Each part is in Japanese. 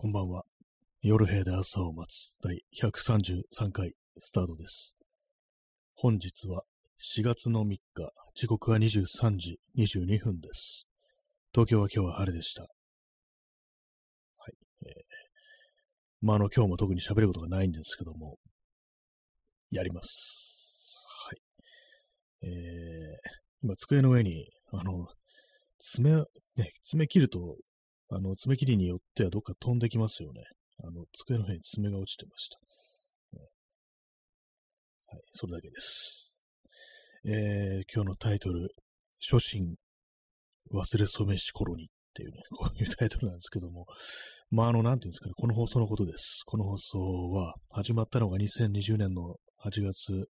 こんばんは。夜部屋で朝を待つ第133回スタートです。本日は4月の3日、時刻は23時22分です。東京は今日は晴れでした。はい。えー、まあ、あの、今日も特に喋ることがないんですけども、やります。はい。えー、今、机の上に、あの、爪、ね、爪切ると、あの、爪切りによってはどっか飛んできますよね。あの、机の上に爪が落ちてました。はい、それだけです。えー、今日のタイトル、初心、忘れ初めし頃にっていうね、こういうタイトルなんですけども、まあ、あの、なんていうんですかね、この放送のことです。この放送は、始まったのが2020年の8月、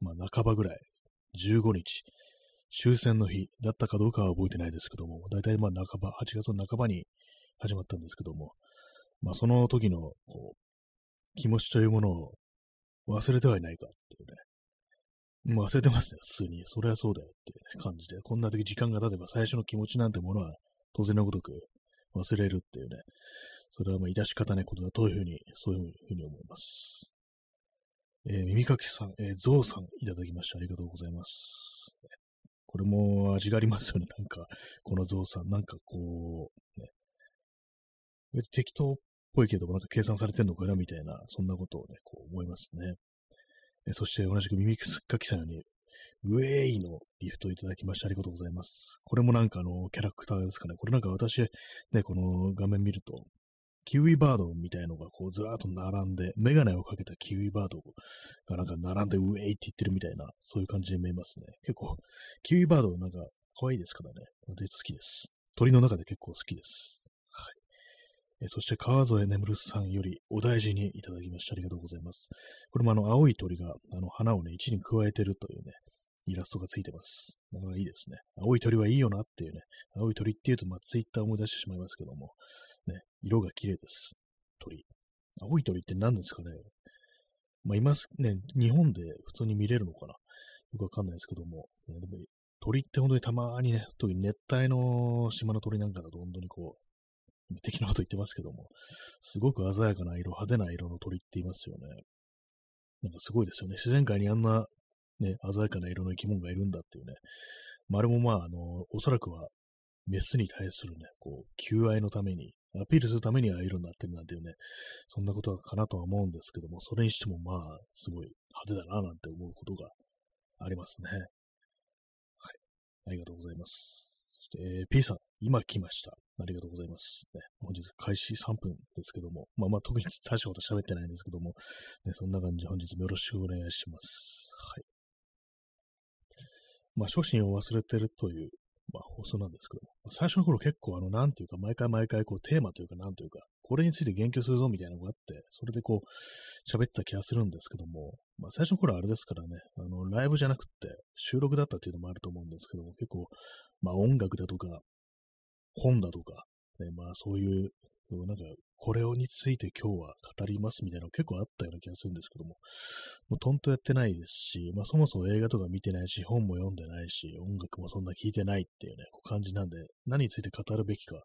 まあ、半ばぐらい、15日、終戦の日だったかどうかは覚えてないですけども、だいたいまあ半ば、8月の半ばに始まったんですけども、まあその時の、こう、気持ちというものを忘れてはいないかっていうね。もう忘れてますね、普通に。それはそうだよっていうね、感じで。こんな時時間が経てば最初の気持ちなんてものは当然のごとく忘れるっていうね。それはまあ致し方ないことだというふうに、そういうふうに思います。えー耳かきさん、えーゾウさんいただきましてありがとうございます。これも味がありますよね。なんか、このゾウさん、なんかこう、ね。適当っぽいけども、なんか計算されてんのかなみたいな、そんなことをね、こう思いますね。えそして同じく耳かきさんより、ウェイのギフトいただきましてありがとうございます。これもなんかあの、キャラクターですかね。これなんか私、ね、この画面見ると、キウイバードみたいのがこうずらーっと並んで、メガネをかけたキウイバードがなんか並んでウェイって言ってるみたいな、そういう感じに見えますね。結構、キウイバードなんか可愛いですからね。私好きです。鳥の中で結構好きです。はい。えそして川添眠さんよりお大事にいただきましてありがとうございます。これもあの青い鳥があの花をね、一輪加えてるというね、イラストがついてます。なかなかいいですね。青い鳥はいいよなっていうね。青い鳥っていうと、まあ、ツイッター思い出してしまいますけども、ね、色が綺麗です。鳥。青い鳥って何ですかねまあ、いますね、日本で普通に見れるのかなよくわかんないですけども、ね、でも鳥って本当にたまにね、特に熱帯の島の鳥なんかだと本当にこう、敵のこと言ってますけども、すごく鮮やかな色、派手な色の鳥って言いますよね。なんかすごいですよね。自然界にあんなね、鮮やかな色の生き物がいるんだっていうね。まあ、あれもまあ、あの、おそらくは、メスに対するね、こう、求愛のために、アピールするためにああいう色になってるなんていうね、そんなことかなとは思うんですけども、それにしてもまあ、すごい派手だななんて思うことがありますね。はい。ありがとうございます。そして、えー P さん、今来ました。ありがとうございます。ね、本日開始3分ですけども、まあまあ特に大したこと喋ってないんですけども、ね、そんな感じで本日もよろしくお願いします。はい。まあ、初心を忘れてるという、まあ、放送なんですけども、まあ最初の頃結構、あの、なんていうか、毎回毎回、こう、テーマというか、なんというか、これについて言及するぞみたいなのがあって、それでこう、喋ってた気がするんですけども、まあ、最初の頃あれですからね、あの、ライブじゃなくって、収録だったっていうのもあると思うんですけども、結構、まあ、音楽だとか、本だとか、ね、まあ、そういう、なんか、これをについて今日は語りますみたいなの結構あったような気がするんですけども、もうとんとやってないですし、まあそもそも映画とか見てないし、本も読んでないし、音楽もそんな聴いてないっていうね、こう感じなんで、何について語るべきか、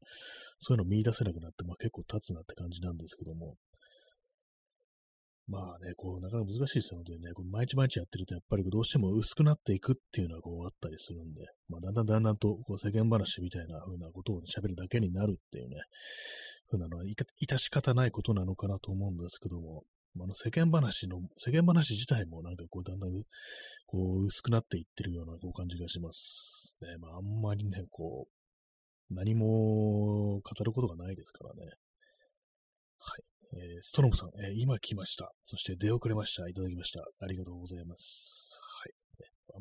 そういうの見出せなくなって、まあ結構経つなって感じなんですけども、まあね、こう、なかなか難しいですよ、本当にね。こう毎日毎日やってると、やっぱりどうしても薄くなっていくっていうのはこうあったりするんで、まあだんだんだんだんとこう世間話みたいな風なことを喋るだけになるっていうね、風なのは、いか致し方ないことなのかなと思うんですけども、ああの世間話の、世間話自体もなんかこうだんだんこう薄くなっていってるようなこう感じがします。ね、まああんまりね、こう、何も語ることがないですからね。はい。えーストロムさん、えー今来ました。そして出遅れました。いただきました。ありがとうございます。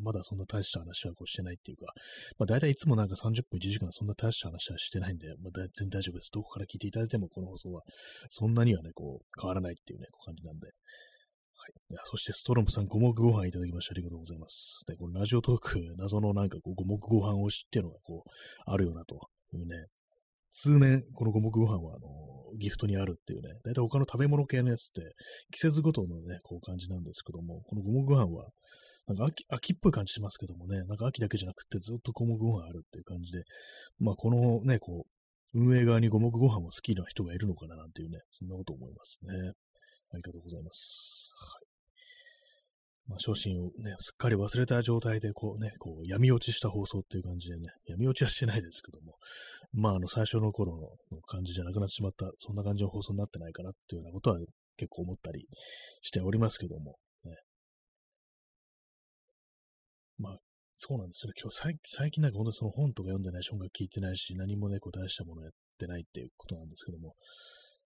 まだそんな大した話はこうしてないっていうか、まあ大体いつもなんか30分1時間そんな大した話はしてないんで、まあ全然大丈夫です。どこから聞いていただいてもこの放送はそんなにはね、こう変わらないっていうね、こう感じなんで。はい。いそしてストロムさん、五目ご飯いただきましてありがとうございます。で、このラジオトーク、謎のなんかこう五目ご飯推しっていうのがこう、あるよなというね、通年、この五目ご飯は、あの、ギフトにあるっていうね、大体他の食べ物系のやつって、季節ごとのね、こう感じなんですけども、この五目ご飯は、なんか秋秋っぽい感じしますけどもね、なんか秋だけじゃなくてずっと五目ご飯あるっていう感じで、まあこのね、こう、運営側に五目ご飯も好きな人がいるのかななんていうね、そんなこと思いますね。ありがとうございます。はい。まあ、初心をね、すっかり忘れた状態で、こうね、こう、闇落ちした放送っていう感じでね、闇落ちはしてないですけども、まあ、あの、最初の頃の感じじゃなくなってしまった、そんな感じの放送になってないかなっていうようなことは結構思ったりしておりますけども、そうなんですよ。今日最近なんか本当にその本とか読んでないし、音楽聴いてないし、何もね、こう出したものやってないっていうことなんですけども、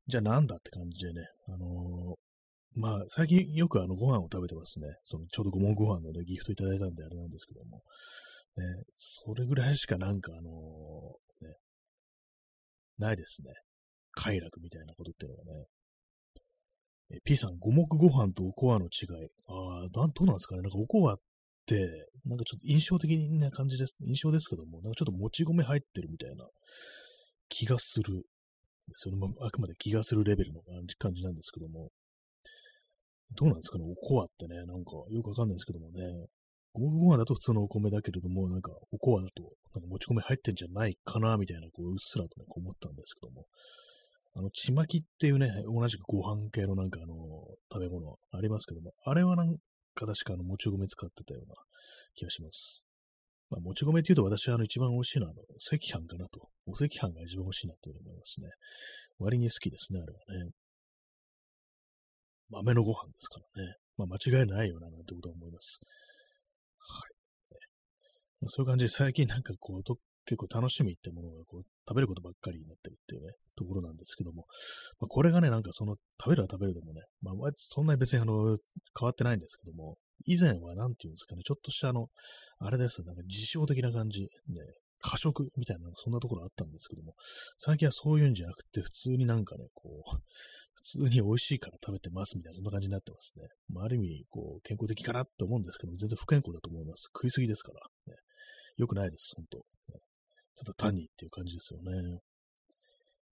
じゃあなんだって感じでね、あのーまあ、最近よくあのご飯を食べてますね。そのちょうどごもご飯の、ね、ギフトいただいたんであれなんですけども。ね、それぐらいしかなんかあのー、ね、ないですね。快楽みたいなことっていうのがね。え、P さん、五目ご飯とおこわの違い。ああ、どうなんですかね。なんかおこわっ、なんかちょっと印象的な感じです。印象ですけども、なんかちょっともち米入ってるみたいな気がする。それもあくまで気がするレベルの感じなんですけども。どうなんですかね、おこわってね、なんかよくわかんないですけどもね、ごご飯だと普通のお米だけれども、なんかおこわだと、なんかもち米入ってんじゃないかな、みたいな、こう、うっすらとね、こう思ったんですけども、あの、ちまきっていうね、同じくご飯系のなんかあの、食べ物ありますけども、あれはなんか確かあの、もち米使ってたような気がします。まあ、もち米って言うと私はあの、一番美味しいのはあの、赤飯かなと。お赤飯が一番美味しいなと思いますね。割に好きですね、あれはね。豆のご飯ですからね。まあ、間違いないよな、なんてことは思います。はい。まあ、そういう感じで最近なんかこう、と結構楽しみってものがこう、食べることばっかりになってるっていうね、ところなんですけども、まあ、これがね、なんかその、食べるは食べるでもね、まあ、そんなに別にあの、変わってないんですけども、以前はなんていうんですかね、ちょっとしたあの、あれです、なんか自称的な感じ、ね、過食みたいな、そんなところあったんですけども、最近はそういうんじゃなくて、普通になんかね、こう、普通に美味しいから食べてますみたいな、そんな感じになってますね。まあ、ある意味、こう、健康的かなって思うんですけども、全然不健康だと思います。食いすぎですから。ね、よくないです、本当、ね、ただ単にっていう感じですよね。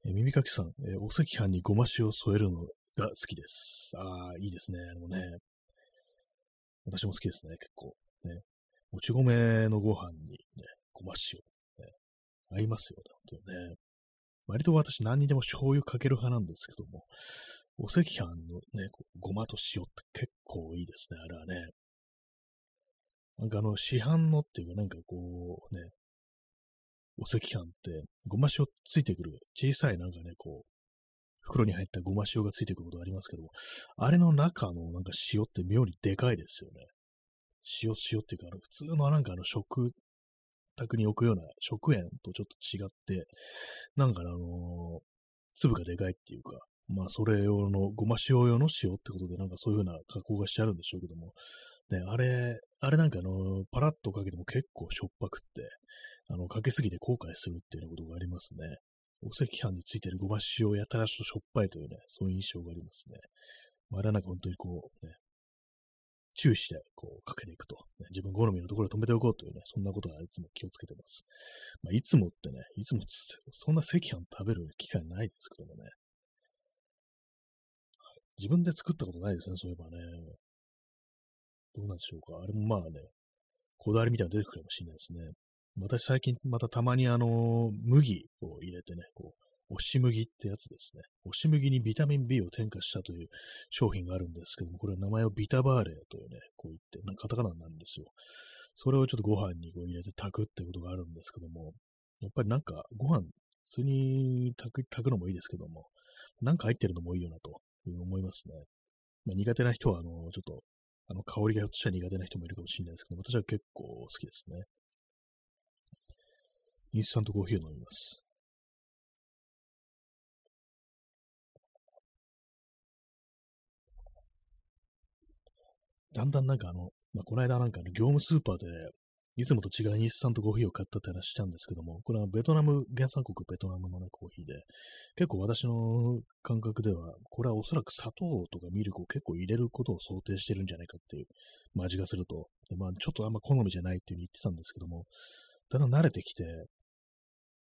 え耳かきさん、えお赤飯にごま塩を添えるのが好きです。ああ、いいですね。あのね、私も好きですね、結構。ね、もち米のご飯にね、ごま塩。ね合いますよね、本当にね。割と私何にでも醤油かける派なんですけども、お赤飯のね、ごまと塩って結構いいですね、あれはね。なんかあの、市販のっていうか、なんかこうね、お赤飯って、ごま塩ついてくる、小さいなんかね、こう、袋に入ったごま塩がついてくることありますけども、あれの中のなんか塩って妙にでかいですよね。塩塩っていうか、あの普通のなんかあの食宅に置くような食塩とちょっと違って、なんかあの、粒がでかいっていうか、まあそれ用の、ごま塩用の塩ってことでなんかそういう風な加工がしてあるんでしょうけども、ね、あれ、あれなんかあの、パラッとかけても結構しょっぱくって、あの、かけすぎて後悔するっていうようなことがありますね。お赤飯についてるごま塩やたらしとしょっぱいというね、そういう印象がありますね。まあ、あれはなんか本当にこう、ね、注意して、こう、かけていくと、ね。自分好みのところで止めておこうというね、そんなことはいつも気をつけてます。まあ、いつもってね、いつもつってそんな赤飯食べる機会ないですけどもね。自分で作ったことないですね、そういえばね。どうなんでしょうか。あれもまあね、こだわりみたいなの出てくるかもしれないですね。私最近またたまにあの、麦を入れてね、こう、押し麦ってやつですね。押し麦にビタミン B を添加したという商品があるんですけども、これは名前をビタバーレというね、こう言って、なんかカタカナになるんですよ。それをちょっとご飯にこう入れて炊くってことがあるんですけども、やっぱりなんかご飯普通に炊く炊くのもいいですけども、なんか入ってるのもいいよなと思いますね。まあ、苦手な人は、あの、ちょっと、あの、香りがひょっとしたら苦手な人もいるかもしれないですけど、私は結構好きですね。インスタントコーヒーを飲みます。だんだんなんかあの、まあ、この間なんかの業務スーパーで、いつもと違うインスタントコーヒーを買ったって話したんですけども、これはベトナム、原産国ベトナムのね、コーヒーで、結構私の感覚では、これはおそらく砂糖とかミルクを結構入れることを想定してるんじゃないかっていう、まあ、味がすると。まあ、ちょっとあんま好みじゃないっていううに言ってたんですけども、だんだん慣れてきて、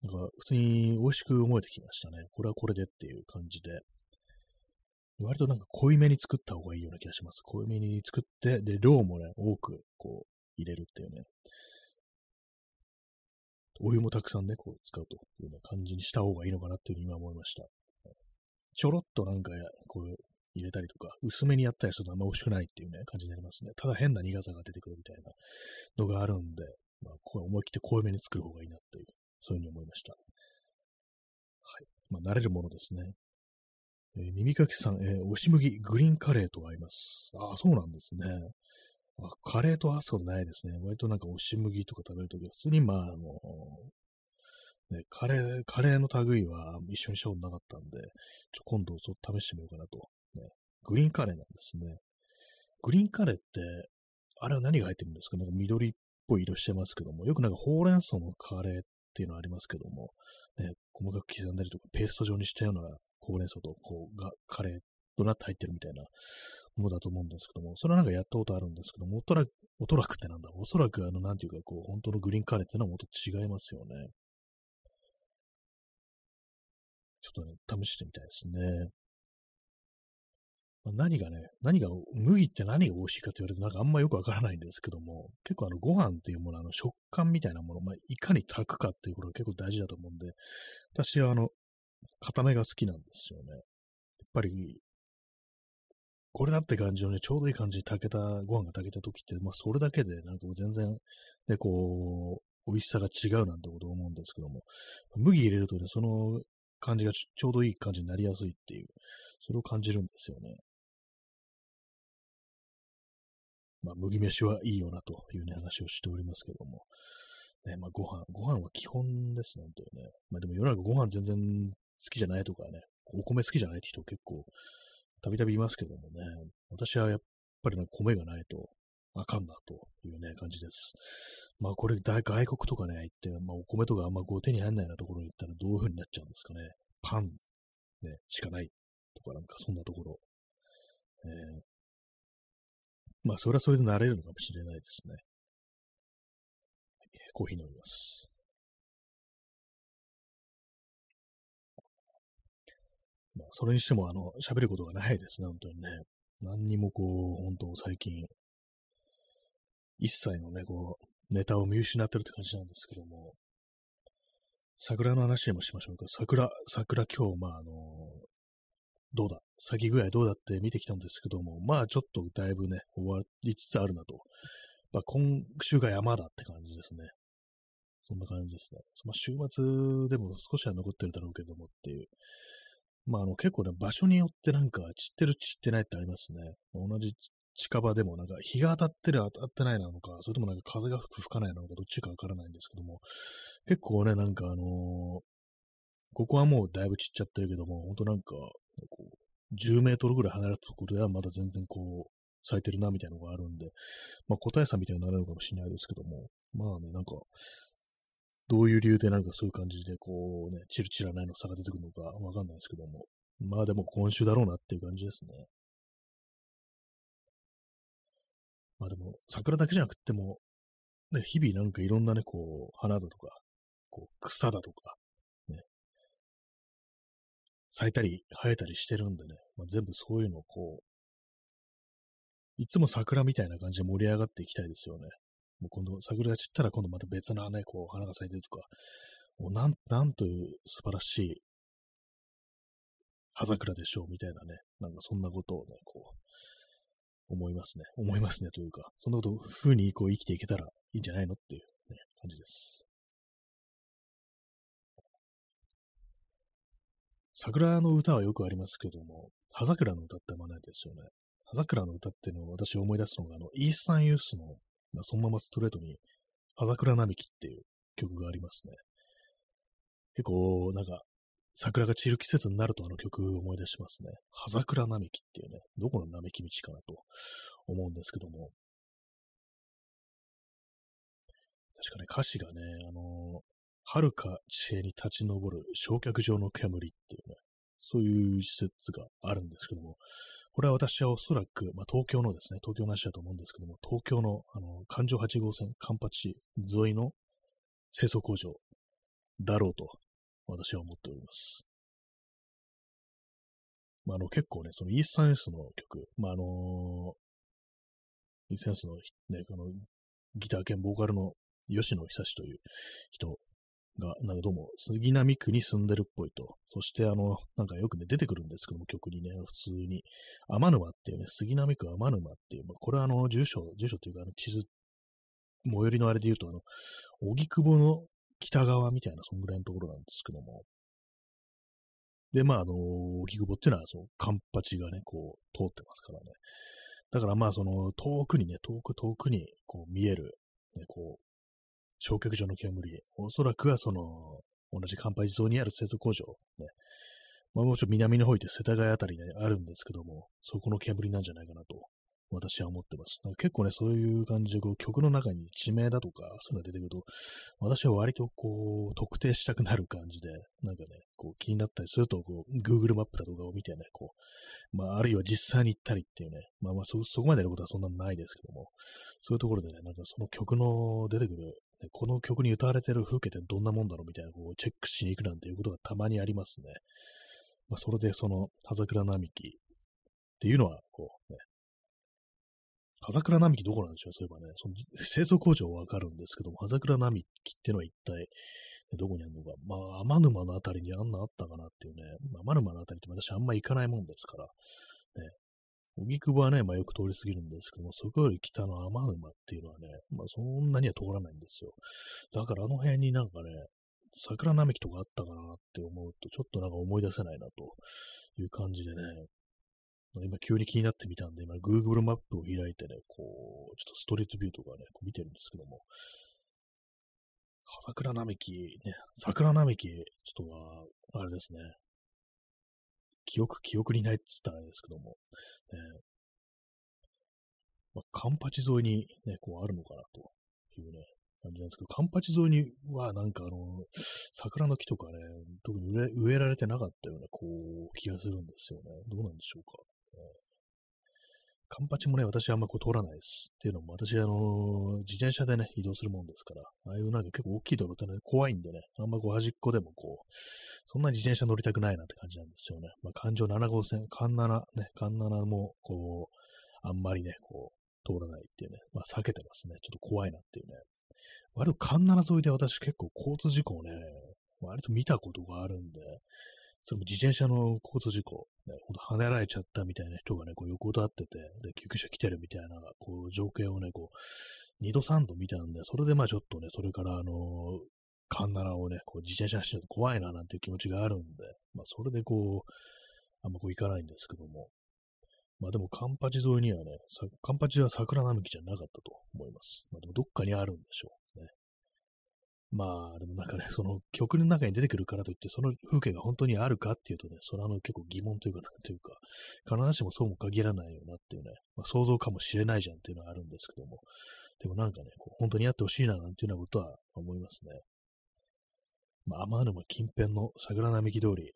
なんか普通に美味しく思えてきましたね。これはこれでっていう感じで。割となんか濃いめに作った方がいいような気がします。濃いめに作って、で、量もね、多くこう入れるっていうね。お湯もたくさんね、こう使うというね、感じにした方がいいのかなっていうふうに今思いました。ちょろっとなんか、こう、入れたりとか、薄めにやったりするとあんま美味しくないっていうね、感じになりますね。ただ変な苦さが出てくるみたいなのがあるんで、まあ、これ思い切って濃いめに作る方がいいなっていう、そういうふうに思いました。はい。まあ、慣れるものですね。えー、耳かきさん、えー、押し麦、グリーンカレーと合います。ああ、そうなんですね。あカレーと合わすことないですね。割となんか押し麦とか食べるときは、普通にまあ、あのね、カレー、カレーの類は一緒にしたことなかったんで、ちょ今度ちょっと試してみようかなと。ね、グリーンカレーなんですね。グリーンカレーって、あれは何が入ってるんですか？なんか緑っぽい色してますけども、よくなんかほうれん草のカレーっっていうのはありますけども、ね、細かく刻んだりとか、ペースト状にしたようなほうれん草と、こう、が、カレーとなって入ってるみたいなものだと思うんですけども、それはなんかやったことあるんですけども、おとら、おとらくってなんだおそらくあの、なんていうか、こう、本当のグリーンカレーってのはもっと違いますよね。ちょっとね、試してみたいですね。ま、何がね、何が、麦って何が美味しいかと言われるとなんかあんまよくわからないんですけども、結構あのご飯っていうもの、あの食感みたいなもの、まあ、いかに炊くかっていうことが結構大事だと思うんで、私はあの、固めが好きなんですよね。やっぱり、これだって感じのね、ちょうどいい感じに炊けた、ご飯が炊けた時って、まあそれだけでなんかもう全然、ね、こう、美味しさが違うなんてことを思うんですけども、麦入れるとね、その感じがちょうどいい感じになりやすいっていう、それを感じるんですよね。まあ、麦飯はいいよなというね、話をしておりますけども。ね、まあ、ご飯、ご飯は基本ですね、本当にね。まあ、でも世の中ご飯全然好きじゃないとかね、お米好きじゃないって人結構、たびたびいますけどもね、私はやっぱりな米がないとあかんなというね、感じです。まあこれ外国とかね、行って、まあお米とかあんまこう手に入んないようなところに行ったらどういう風になっちゃうんですかね。パン、ね、しかないとかなんかそんなところ。えー、まあそれはそれで慣れるのかもしれないですね。コーヒー飲みます。まあ、それにしても、あの、喋ることがないですね、本当にね。何にもこう、本当最近、一切のね、こう、ネタを見失ってるって感じなんですけども、桜の話でもしましょうか。桜、桜今日、まあ、あの、どうだ咲き具合どうだって見てきたんですけども、まあちょっとだいぶね、終わりつつあるなと。まあ、今週が山だって感じですね。そんな感じですね。まあ、週末でも少しは残ってるだろうけどもっていう。まあ、あの、結構ね、場所によってなんか散ってる散ってないってありますね。同じ近場でもなんか日が当たってる当たってないなのか、それともなんか風が吹く吹かないなのか、どっちかわからないんですけども、結構ね、なんかあのー、ここはもうだいぶ散っちゃってるけども、ほんとなんか、こう、10メートルぐらい離れたところではまだ全然こう、咲いてるなみたいなのがあるんで、まあ答えさんみたいになるのかもしれないですけども、まあね、なんか、どういう理由でなんかそういう感じでこうね、チルチラないの差が出てくるのかわかんないですけども、まあでも今週だろうなっていう感じですね。まあでも、桜だけじゃなくても、ね、日々なんかいろんなね、こう、花だとか、こう、草だとか、咲いたり生えたりしてるんでね、まあ、全部そういうのをこう、いつも桜みたいな感じで盛り上がっていきたいですよね。もう今度桜が散ったら今度また別なね、こう、花が咲いてるとか、もうなん、なんという素晴らしい葉桜でしょうみたいなね、なんかそんなことをね、こう、思いますね。思いますねというか、そんなこと、風にこう生きていけたらいいんじゃないのっていう、ね、感じです。桜の歌はよくありますけども、葉桜の歌ってあんまないですよね。葉桜の歌っていうのを私思い出すのが、あの、イースタンユースの、まあそのままストレートに、葉桜並木っていう曲がありますね。結構、なんか、桜が散る季節になるとあの曲思い出しますね。葉桜並木っていうね、どこの並木道かなと思うんですけども。確かね、歌詞がね、あの、遥か地平に立ち上る焼却場の煙っていうね、そういう施設があるんですけども、これは私はおそらく、まあ、東京のですね、東京の話だと思うんですけども、東京の、あの、環状8号線、カンパチ沿いの清掃工場だろうと私は思っております。まあ、あの、結構ね、そのイースタンエスの曲、まあ、あのイースタンエスのね、このギター兼ボーカルの吉野久志という人が、なんかどうも杉並区に住んでるっぽいと。そしてあの、なんかよくね、出てくるんですけども、曲にね、普通に。天沼っていうね、杉並区天沼っていう、まあ、これはあの、住所、住所っていうか、あの、地図、最寄りのあれで言うと、あの、荻窪の北側みたいな、そんぐらいのところなんですけども。で、まあ、あの、荻窪っていうのは、その、カンパチがね、こう、通ってますからね。だからまあ、その、遠くにね、遠く遠くに、こう、見える、ね、こう、焼却場の煙、おそらくはその、同じ乾杯地蔵にある製造工場、ね、まあ、もうちろん南の方行って世田谷あたりにあるんですけども、そこの煙なんじゃないかなと私は思ってます。結構ね、そういう感じで、こう、曲の中に地名だとか、そういうのが出てくると、私は割とこう、特定したくなる感じで、なんかね、こう、気になったりすると、こう、Google マップだとかを見てね、こう、まあ、あるいは実際に行ったりっていうね、まあまあそ、そこまでやることはそんなないですけども、そういうところでね、なんかその曲の出てくる、この曲に歌われてる風景ってどんなもんだろうみたいな、こう、チェックしに行くなんていうことがたまにありますね。まあ、それでその、葉桜並木っていうのは、こう、ね、葉桜並木どこなんでしょうそういえばね、その清掃工場はわかるんですけども、葉桜並木ってのは一体、どこにあるのか。まあ、天沼のあたりにあんなあったかなっていうね、天沼のあたりって私あんま行かないもんですから、ね、荻窪はね、まあよく通り過ぎるんですけども、そこより北の天沼っていうのはね、まあそんなには通らないんですよ。だからあの辺になんかね、桜並木とかあったかなって思うと、ちょっとなんか思い出せないなという感じでね、今急に気になってみたんで、今 Google マップを開いてね、こう、ちょっとストリートビューとかね、こう見てるんですけども、桜並木、ね、桜並木、ちょっとは、あれですね、記憶、記憶にないって言ったらあれですけども、ね、まあ、カンパチ沿いにね、こうあるのかなというね、感じなんですけど、カンパチ沿いにはなんかあの、桜の木とかね、特に植えられてなかったような、こう、気がするんですよね。どうなんでしょうか。カンパチもね、私はあんまこう通らないです。っていうのも、私、あのー、自転車でね、移動するもんですから、ああいうなんか結構大きい道路ってね、怖いんでね、あんまこう端っこでもこう、そんなに自転車乗りたくないなって感じなんですよね。まあ、環状7号線、環7、ね、環7も、こう、あんまりね、こう、通らないっていうね、まあ、避けてますね。ちょっと怖いなっていうね。割と環7沿いで私結構交通事故をね、割と見たことがあるんで、それも自転車の交通事故、ね、ほんと跳ねられちゃったみたいな人がね、こう横たってて、で、救急車来てるみたいな、こう、情景をね、こう、二度三度見たんで、それでまあちょっとね、それからあのー、カンナラをね、こう自転車走ると怖いななんていう気持ちがあるんで、まあそれでこう、あんまこう行かないんですけども、まあでもカンパチ沿いにはね、カンパチは桜並木じゃなかったと思います。まあでもどっかにあるんでしょう。まあ、でもなんかね、その曲の中に出てくるからといって、その風景が本当にあるかっていうとね、それはあの結構疑問というか、なんというか、必ずしもそうも限らないよなっていうね、まあ、想像かもしれないじゃんっていうのはあるんですけども、でもなんかね、こう本当にやってほしいななんていうようなことは思いますね。まあ、天沼近辺の桜並木通り、ね、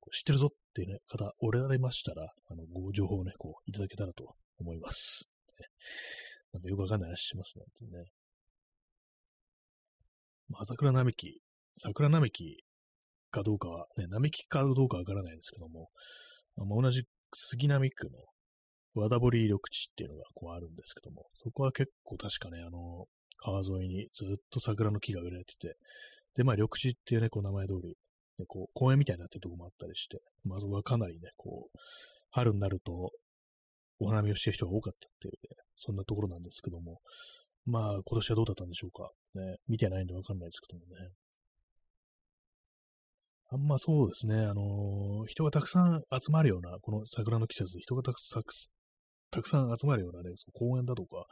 こう知ってるぞっていう、ね、方、おられましたら、あの、ご情報をね、こう、いただけたらと思います。ねなんかよくわかんない話しますね。ねまあ、桜並木、桜並木かどうかは、ね、並木かどうかわからないんですけども、まあ、同じ杉並区の和田堀緑地っていうのがこうあるんですけども、そこは結構確かね、あの、川沿いにずっと桜の木が植えられてて、で、まあ緑地っていうね、こう名前通り、ね、こう公園みたいになってるとこもあったりして、まあそこはかなりね、こう、春になるとお花見をしてる人が多かったっていうね、そんなところなんですけども、まあ、今年はどうだったんでしょうか。ね、見てないんでわかんないですけどもね。あんまそうですね、あのー、人がたくさん集まるような、この桜の季節、人がたくさん、たくさん集まるようなね、公園だとか、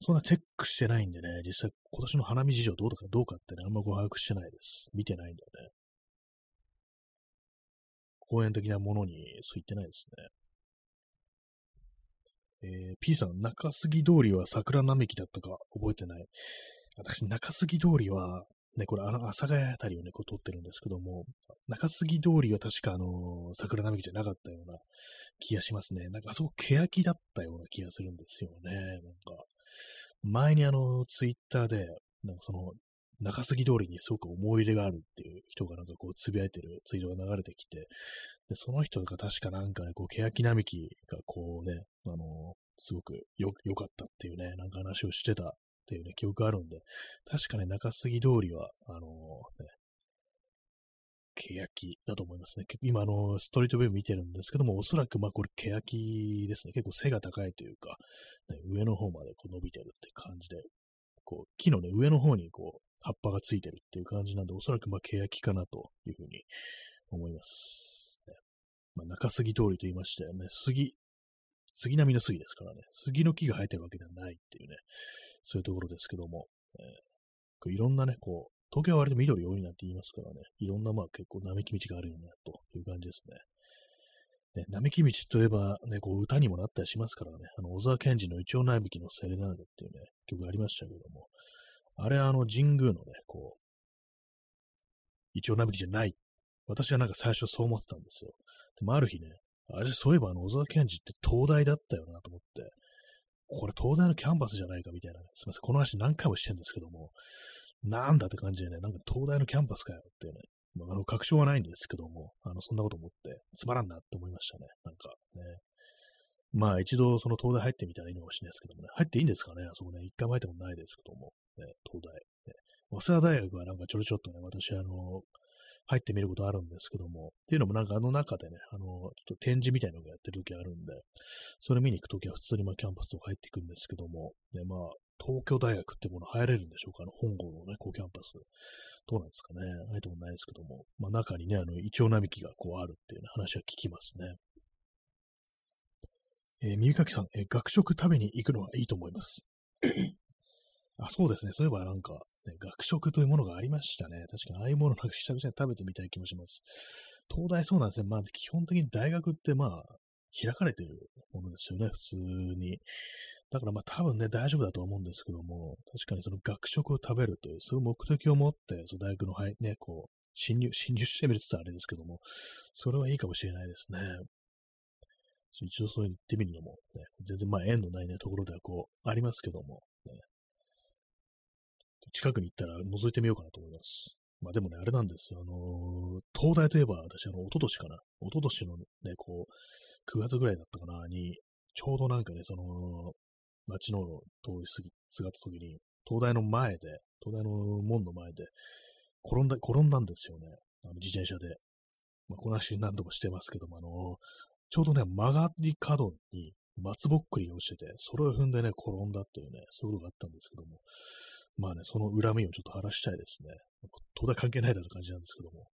そんなチェックしてないんでね、実際今年の花見事情どうだかどうかってね、あんまご把握してないです。見てないんだよね。公園的なものにそう言ってないですね。えー、P さん、中杉通りは桜並木だったか覚えてない？私、中杉通りは、ね、これ、あの、阿佐ヶ谷あたりをね、こう通ってるんですけども、中杉通りは確か、あのー、桜並木じゃなかったような気がしますね。なんか、あそこ、欅だったような気がするんですよね。なんか、前にあの、ツイッターで、なんかその、中杉通りにすごく思い入れがあるっていう人がなんかこう、つぶやいてるツイートが流れてきて、で、その人が確かなんかね、こう、欅並木がこうね、あのー、すごくよ、良かったっていうね、なんか話をしてたっていうね、記憶があるんで、確かね、中杉通りは、あのー、ね、欅だと思いますね。今、あの、ストリートビュー見てるんですけども、おそらく、まあ、これ、欅ですね。結構背が高いというか、ね、上の方までこう伸びてるって感じで、こう、木のね、上の方にこう、葉っぱがついてるっていう感じなんで、おそらく、まあ、欅かなというふうに思います。ね、まあ、中杉通りと言いましたよね。杉、杉並みの杉ですからね。杉の木が生えてるわけではないっていうね、そういうところですけども、えー、いろんなね、こう、東京は割と緑多いなんて言いますからね、いろんなまあ結構並木道があるよね、という感じですね。ね、並木道といえば、ね、こう歌にもなったりしますからね、あの、小沢健二のイチョウ並木のセレナーデっていうね、曲がありましたけども、あれはあの神宮のね、こう、イチョウ並木じゃない。私はなんか最初そう思ってたんですよ。でもある日ね、あれ、そういえばあの、小沢健二って東大だったよなと思って、これ東大のキャンパスじゃないかみたいなね、すみません、この話何回もしてるんですけども、なんだって感じでね、なんか東大のキャンパスかよってね、まあ、あの、確証はないんですけども、あの、そんなこと思って、つまらんなって思いましたね。なんかね。まあ一度その東大入ってみたらいいのかもしれないですけどもね、入っていいんですかね？あそこね、一回も入ったことないですけども、ね、東大、ね。早稲田大学はなんかちょろちょっとね、私あの、入ってみることあるんですけども、っていうのもなんかあの中でね、あの、ちょっと展示みたいなのがやってる時あるんで、それ見に行くときは普通にまあキャンパスとか入っていくんですけども、ね、まあ、東京大学ってもの入れるんでしょうか？あの、本郷のね、こうキャンパス。どうなんですかね？入ったことないですけども、まあ中にね、あの、イチョウ並木がこうあるっていうね、話は聞きますね。えー、耳かきさん、えー、学食食べに行くのはいいと思います。あ、そうですね。そういえばなんか、ね、学食というものがありましたね。確かにああいうものなんか久々に食べてみたい気もします。東大そうなんですね。まあ基本的に大学ってまあ開かれてるものですよね。普通に。だからまあ多分ね、大丈夫だと思うんですけども、確かにその学食を食べるという、そういう目的を持って、その大学の、はい、ね、こう、侵入、侵入してみるって言ったらあれですけども、それはいいかもしれないですね。一応そういうに行ってみるのも、ね、全然まあ縁のないね、ところではこう、ありますけども、ね、近くに行ったら覗いてみようかなと思います。まあでもね、あれなんですよ。あのー、東大といえば、私、あの、一昨年かな。一昨年のね、こう、9月ぐらいだったかな、に、ちょうどなんかね、その、街の通り過ぎ、すがった時に、東大の前で、東大の門の前で、転んだ、転んだんですよね。あの、自転車で。まあ、この話何度もしてますけども、あのちょうどね、曲がり角に松ぼっくりが落ちてて、それを踏んでね、転んだっていうね、そういうことがあったんですけども、まあね、その恨みをちょっと晴らしたいですね。東大関係ないだろう感じなんですけども、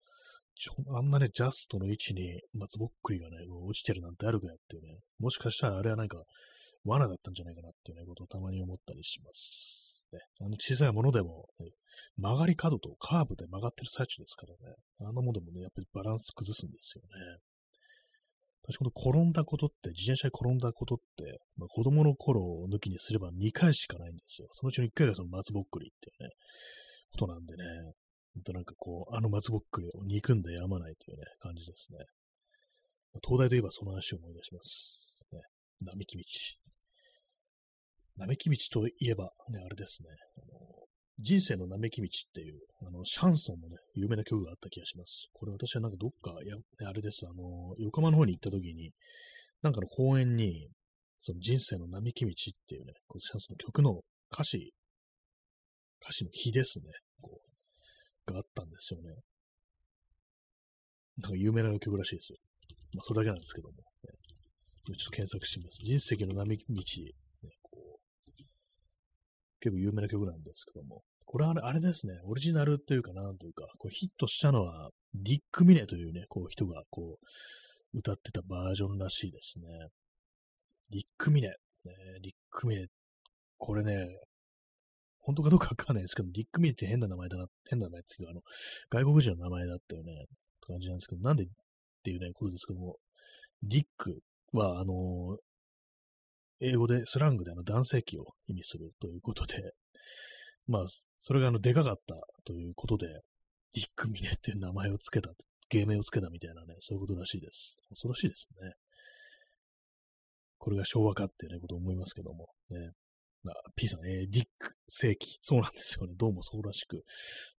ちょあんなね、ジャストの位置に松ぼっくりがね、落ちてるなんてあるかやっていうね、もしかしたらあれはなんか、罠だったんじゃないかなっていうね、ことをたまに思ったりします。ね、あの小さいものでも、ね、曲がり角とカーブで曲がってる最中ですからね、あのものでもね、やっぱりバランス崩すんですよね。私ほど転んだことって、自転車に転んだことって、まあ、子供の頃を抜きにすれば2回しかないんですよ。そのうちの1回がその松ぼっくりっていうね、ことなんでね、ほんとなんかこう、あの松ぼっくりを憎んでやまないというね、感じですね。まあ、東大といえばその話を思い出します。ね、並木道。並木道といえば、ね、あれですね、あの人生の並木道っていう、あの、シャンソンのね、有名な曲があった気がします。これ私はなんかどっか、や、あれです、あの、横浜の方に行った時に、なんかの公園に、その人生の並木道っていうね、このシャンソンの曲の歌詞、歌詞の日ですね、こう、があったんですよね。なんか有名な曲らしいですよ。まあ、それだけなんですけども、ね。ちょっと検索してみます。人生の並木道、結構有名な曲なんですけども、これはあれですね、オリジナルというかなんというか、こうヒットしたのは、ディック・ミネというね、こう人がこう、歌ってたバージョンらしいですね。ディック・ミネ。ね、ディック・ミネ。これね、本当かどうかわかんないですけど、ディック・ミネって変な名前だな、変な名前っていうか、あの、外国人の名前だったよね、って感じなんですけど、なんでっていうね、ことですけども、ディックは、あの、英語でスラングであの男性器を意味するということで、まあ、それがあの、でかかったということで、ディック・ミネっていう名前をつけた、芸名をつけたみたいなね、そういうことらしいです。恐ろしいですね。これが昭和かっていうね、ことを思いますけども、ね。まあ、P さん、えー、ディック世紀。そうなんですよね。どうもそうらしく。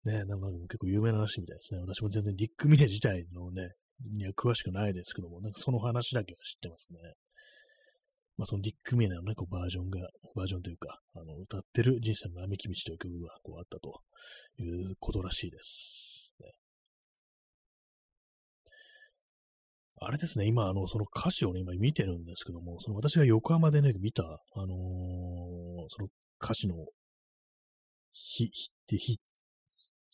ね、なんか結構有名な話みたいですね。私も全然ディック・ミネ自体のね、には詳しくないですけども、なんかその話だけは知ってますね。まあ、そのディック・ミネのね、こうバージョンが、バージョンというか、あの、歌ってる人生の並木道という曲がこうあったということらしいです。ね、あれですね、今、あの、その歌詞をね、今見てるんですけども、その私が横浜でね、見た、あのー、その歌詞の、ひ、ひってひ、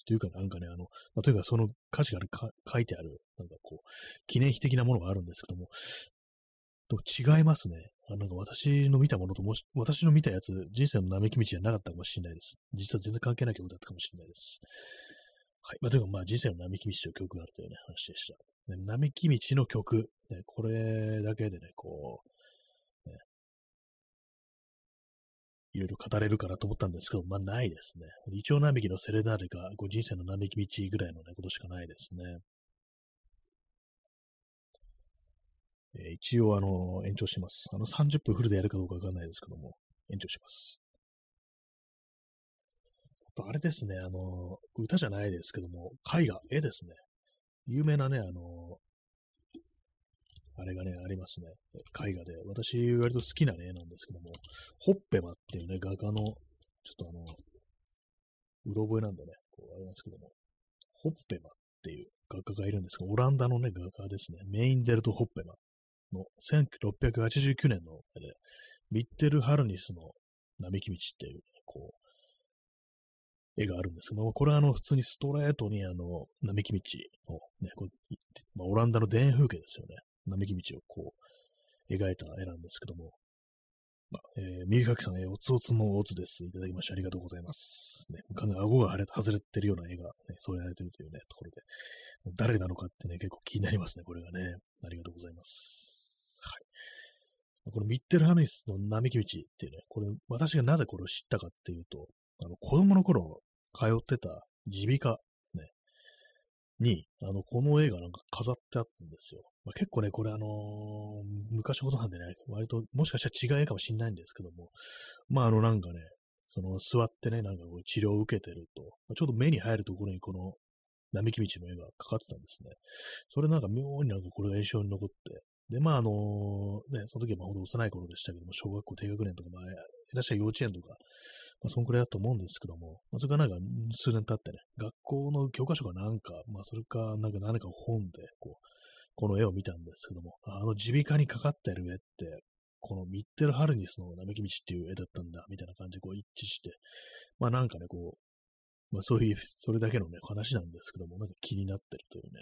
というかなんかね、あの、まあ、というかその歌詞が書いてある、なんかこう、記念碑的なものがあるんですけども、と違いますね。あなんか私の見たものともし、私の見たやつ、人生の並木道じゃなかったかもしれないです。実は全然関係ない曲だったかもしれないです。はい。まあ、というか、まあ、人生の並木道という曲があるというね、話でした。ね、並木道の曲、ね、これだけでね、こう、ね、いろいろ語れるかなと思ったんですけど、まあ、ないですね。イチョウ並木のセレナーデが、こう人生の並木道ぐらいのね、ことしかないですね。えー、一応、あの、延長します。あの、30分フルでやるかどうかわかんないですけども、延長します。あと、あれですね、あの、歌じゃないですけども、絵画、絵ですね。有名なね、あの、あれがね、ありますね。絵画で。私、割と好きな絵なんですけども、ホッペマっていうね、画家の、ちょっとあの、うろ覚えなんでね、こうあれなんですけども、ホッペマっていう画家がいるんですが、オランダのね、画家ですね。メインデルト・ホッペマの1689年の、ミッテル・ハルニスの並木道っていう、こう、絵があるんですけどもこれはあの、普通にストレートにあの、並木道をね、こうまあ、オランダの田園風景ですよね。並木道をこう、描いた絵なんですけども、まあ、えー、右かきさん、えー、おつおつのおつです。いただきましてありがとうございます。ね、完全に顎が外れてるような絵が、ね、そうやられてるというね、ところで、誰なのかってね、結構気になりますね、これがね。ありがとうございます。このミッテルハミスの並木道っていうね、これ、私がなぜこれを知ったかっていうと、あの、子供の頃通ってた耳鼻科、ね、に、あの、この絵がなんか飾ってあったんですよ。まあ、結構ね、これあのー、昔ほどなんでね、割と、もしかしたら違いかもしんないんですけども、まああのなんかね、その座ってね、なんかこう治療を受けてると、まあ、ちょうど目に入るところにこの並木道の絵がかかってたんですね。それなんか妙になんかこれが印象に残って、で、まあ、あのね、その時はまあほど幼い頃でしたけども、小学校低学年とか、まあ、下手したら幼稚園とか、まあ、そんくらいだと思うんですけども、まあ、それからなんか数年経ってね、学校の教科書かなんか、まあ、それかなんか何か本で、こう、この絵を見たんですけども、あの耳鼻科にかかってる絵って、このミッテル・ハルニスの並木道っていう絵だったんだ、みたいな感じでこう一致して、まあなんかね、こう、まあそういう、それだけのね、話なんですけども、なんか気になってるというね、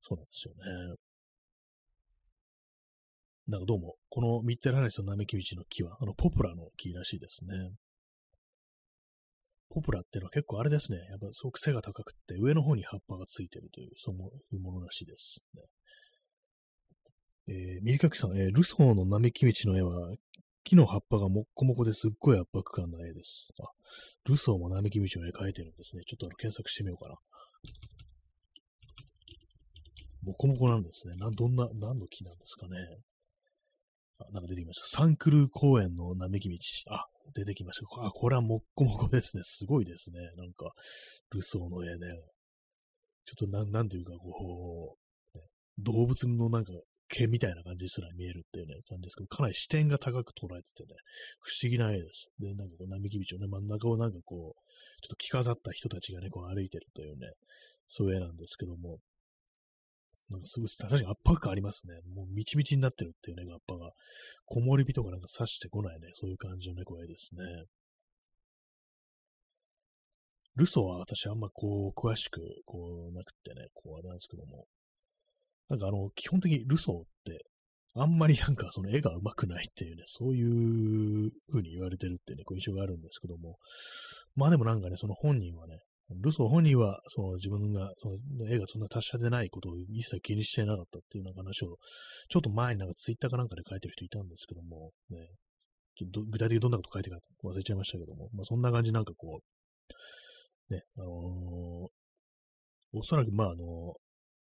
そうなんですよね。なんかどうも、このミッテルハリスの並木道の木は、あの、ポプラの木らしいですね。ポプラっていうのは結構あれですね。やっぱすごく背が高くって、上の方に葉っぱがついてるという、そういうものらしいです、ね。えー、右かきさん、えー、ルソーの並木道の絵は、木の葉っぱがもっこもこですっごい圧迫感の絵です。あ、ルソーも並木道の絵描いてるんですね。ちょっとあの検索してみようかな。もこもこなんですね。な、どんな、何の木なんですかね。あ、なんか出てきました。サンクル公園の並木道。あ、出てきました。あ、これはもっこもこですね。すごいですね。なんか、ルソーの絵ね。ちょっとなん、なんていうか、こう、ね、動物のなんか毛みたいな感じすら見えるっていうね、感じですけど、かなり視点が高く捉えててね、不思議な絵です。で、なんかこう、並木道をね、真ん中をなんかこう、ちょっと着飾った人たちがね、こう歩いてるというね、そういう絵なんですけども、なんかすごい、確かに圧迫感ありますね。もうみちみちになってるっていうね、葉っぱが。木漏り日とかなんか刺してこないね、そういう感じの猫絵ですね。ルソーは私あんまこう、詳しく、こう、なくってね、こう、あれなんですけども。なんかあの、基本的にルソーって、あんまりなんかその絵が上手くないっていうね、そういう風に言われてるっていうね、こう印象があるんですけども。まあでもなんかね、その本人はね、ルソー本人は、その自分が、その絵がそんな達者でないことを一切気にしてなかったっていうような話を、ちょっと前になんかツイッターかなんかで書いてる人いたんですけども、ね、ちょっと具体的にどんなこと書いてるか忘れちゃいましたけども、まあそんな感じなんかこう、ね、あのー、おそらくまああの、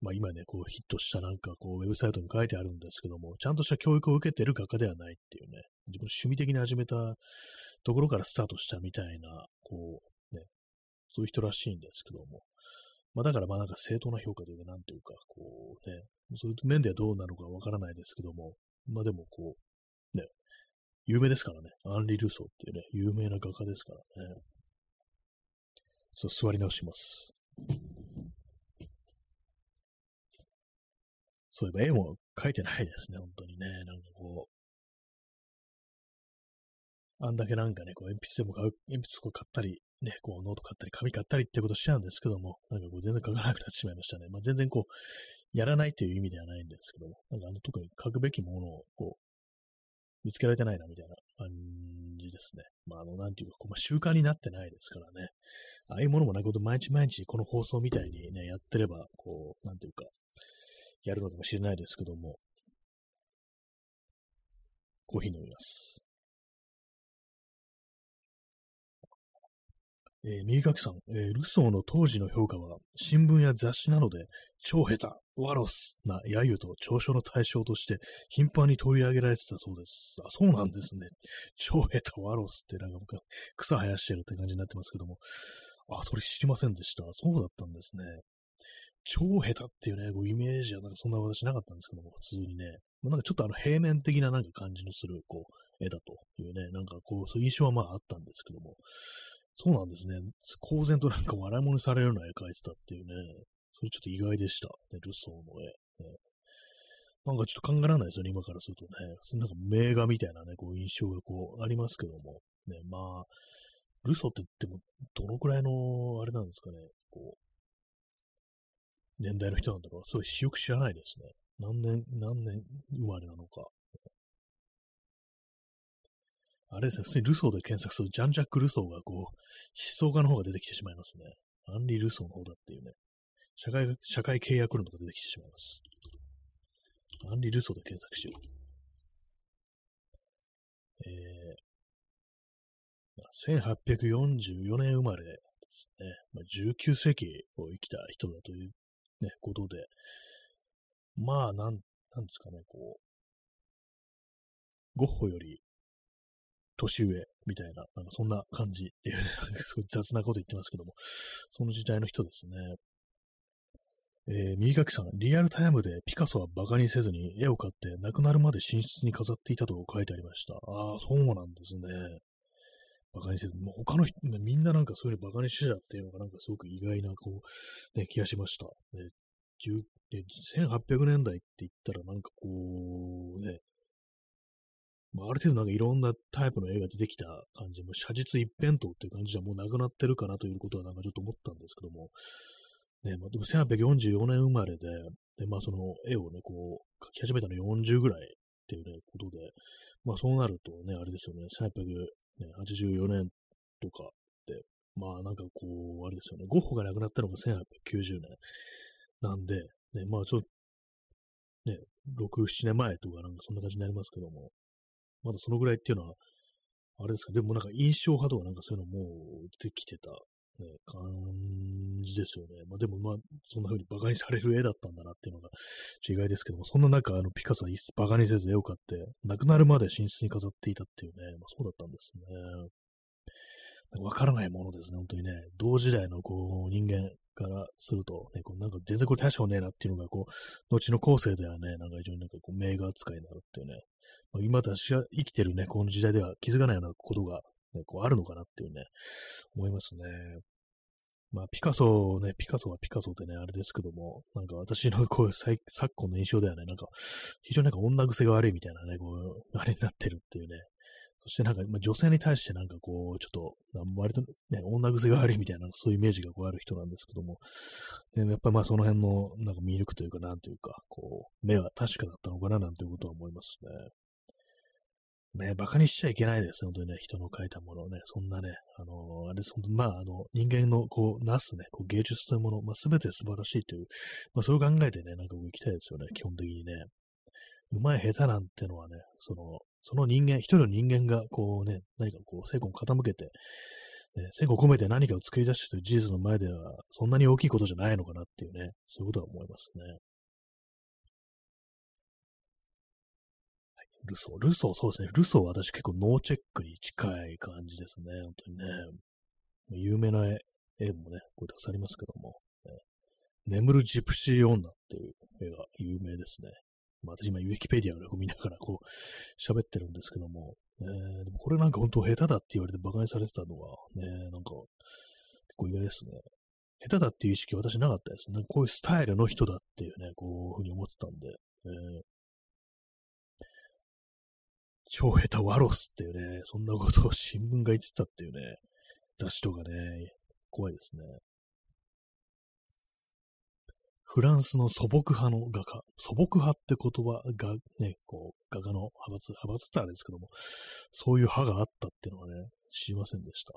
まあ今ね、こうヒットしたなんかこうウェブサイトに書いてあるんですけども、ちゃんとした教育を受けてる画家ではないっていうね、自分趣味的に始めたところからスタートしたみたいな、こう、そういう人らしいんですけども。まあだからまあなんか正当な評価というか、なんというか、こうね、そういう面ではどうなのかわからないですけども、まあでもこう、ね、有名ですからね、アンリ・ルソーっていうね、有名な画家ですからね。ちょっと座り直します。そういえば絵も描いてないですね、本当にね。なんかこう、あんだけなんかね、こう鉛筆でも買う、鉛筆を買ったり、ね、こうノート買ったり、紙買ったりってことしちゃうんですけども、なんかこう全然書かなくなってしまいましたね。まあ全然こう、やらないという意味ではないんですけども、なんかあの特に書くべきものをこう、見つけられてないなみたいな感じですね。まああの、なんていうか、こう、習慣になってないですからね。ああいうものもなくほど毎日毎日この放送みたいにね、やってれば、こう、なんていうか、やるのかもしれないですけども、コーヒー飲みます。えー、右書きさん、えー、ルソーの当時の評価は、新聞や雑誌などで、超下手、ワロスな揶揄と嘲笑の対象として、頻繁に取り上げられてたそうです。あ、そうなんですね。超下手、ワロスってなんか僕は、草生やしてるって感じになってますけども。あ、それ知りませんでした。そうだったんですね。超下手っていうね、こうイメージはなんかそんな私なかったんですけども、普通にね。なんかちょっとあの平面的ななんか感じのする、こう、絵だというね、なんかこう、そういう印象はまああったんですけども、そうなんですね。公然となんか笑い物にされるような絵描いてたっていうね。それちょっと意外でした。ね、ルソーの絵。ね、なんかちょっと考えられないですよね、今からするとね。そのなんか名画みたいなね、こう印象がこうありますけども。ね、まあ、ルソーって言っても、どのくらいの、あれなんですかね、こう、年代の人なんだろう。すごいよく知らないですね。何年、何年生まれなのか。あれですね、普通にルソーで検索すると、ジャン・ジャック・ルソーがこう、思想家の方が出てきてしまいますね。アンリ・ルソーの方だっていうね、社会、社会契約論とか出てきてしまいます。アンリ・ルソーで検索しよう。えー、1844年生まれですね。まあ、19世紀を生きた人だというね、ことで、まあ、なん、なんですかね、こう、ゴッホより年上みたいな、なんかそんな感じっていう、ね、すごい雑なこと言ってますけども、その時代の人ですね。えー、右書きさん、リアルタイムでピカソは馬鹿にせずに絵を買って亡くなるまで寝室に飾っていたと書いてありました。ああ、そうなんですね。馬鹿にせず、もう他の人、みんななんかそういうの馬鹿にしてたっていうのがなんかすごく意外な、こう、ね、気がしました。ね、1800年代って言ったらなんかこう、ね、まあ、ある程度なんかいろんなタイプの絵が出てきた感じも、写実一辺倒っていう感じじゃもうなくなってるかなということはなんかちょっと思ったんですけども、ね、まあ、でも1844年生まれで、で、まあその絵をね、こう、描き始めたの40ぐらいっていうね、ことで、まあそうなるとね、あれですよね、1884年とかって、まあなんかこう、あれですよね、ゴッホが亡くなったのが1890年なんで、ね、まあちょっと、ね、6、7年前とかなんかそんな感じになりますけども、まだそのぐらいっていうのは、あれですか、でもなんか印象派とかなんかそういうのもできてた、ね、感じですよね。まあでもまあ、そんな風に馬鹿にされる絵だったんだなっていうのが違いですけども、そんな中、あの、ピカソは馬鹿にせず絵を買って、亡くなるまで寝室に飾っていたっていうね、まあそうだったんですね。わからないものですね、本当にね。同時代のこう人間からすると、ね、こうなんか全然これ大したことねえなっていうのが、こう、後の後世ではね、なんか非常になんかこう名画扱いになるっていうね、まあ、今私が生きてるね、この時代では気づかないようなことが、ね、こうあるのかなっていうね、思いますね。まあ、ピカソね、ピカソはピカソでね、あれですけども、なんか私のこう昨今の印象ではね、なんか、非常になんか女癖が悪いみたいなね、こう、あれになってるっていうね、そしてなんか、まあ、女性に対してなんかこう、ちょっと、割とね、女癖が悪いみたいな、そういうイメージがこうある人なんですけども、でやっぱりまあその辺のなんか魅力というか、なんというか、こう、目は確かだったのかななんていうことは思いますね。ね、馬鹿にしちゃいけないです本当にね、人の書いたものをね、そんなね、あのー、あれ、そまあ、あの、人間のこう、なすね、こう芸術というもの、まあ、すべて素晴らしいという、まあ、そういう考えでね、なんか行きたいですよね、基本的にね。うまい下手なんてのはね、その、その人間、一人の人間が、こうね、何かこう、成功を傾けて、ね、成功を込めて何かを作り出したという事実の前では、そんなに大きいことじゃないのかなっていうね、そういうことは思いますね。はい、ルソー、ルソー、そうですね。ルソーは私結構ノーチェックに近い感じですね。本当にね。有名な絵絵もね、こうたくさんありますけども、ね、眠るジプシー女っていう絵が有名ですね。まあ、私今、ウィキペディアを見ながらこう、喋ってるんですけども、ね、でもこれなんか本当下手だって言われて馬鹿にされてたのは、ね、なんか、結構意外ですね。下手だっていう意識私なかったですね。こういうスタイルの人だっていうね、こういうふうに思ってたんで、えー、超下手ワロスっていうね、そんなことを新聞が言ってたっていうね、雑誌とかね、怖いですね。フランスの素朴派の画家。素朴派って言葉がね、こう、画家の派閥、派閥ってあれですけども、そういう派があったっていうのはね、知りませんでした。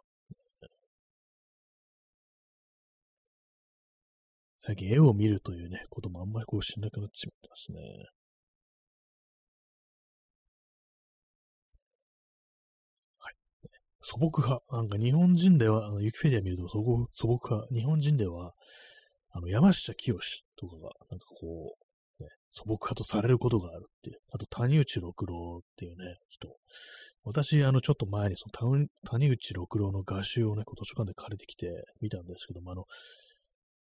最近絵を見るというね、こともあんまりこうしなくなってしまってますね。はい。素朴派。なんか日本人では、あの、ユキフェディア見ると素朴派。日本人では、あの、山下清とかが、なんかこう、ね、素朴派とされることがあるっていう。あと、谷内六郎っていうね、人。私、あの、ちょっと前にその谷内六郎の画集をね、こう図書館で借りてきて見たんですけども、あの、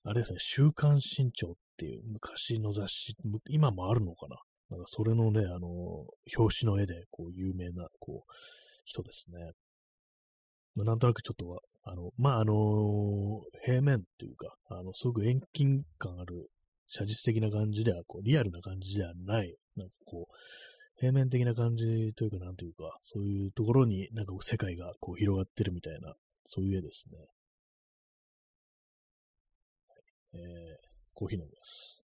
あれですね、週刊新潮っていう昔の雑誌、今もあるのかななんかそれのね、あの、表紙の絵で、こう、有名な、こう、人ですね。まあ、なんとなくちょっとはあの、まあ、あのー、平面っていうか、あの、すごく遠近感ある、写実的な感じでは、こう、リアルな感じではない、なんかこう、平面的な感じというか、なんというか、そういうところになんか世界がこう広がってるみたいな、そういう絵ですね。えー、コーヒー飲みます。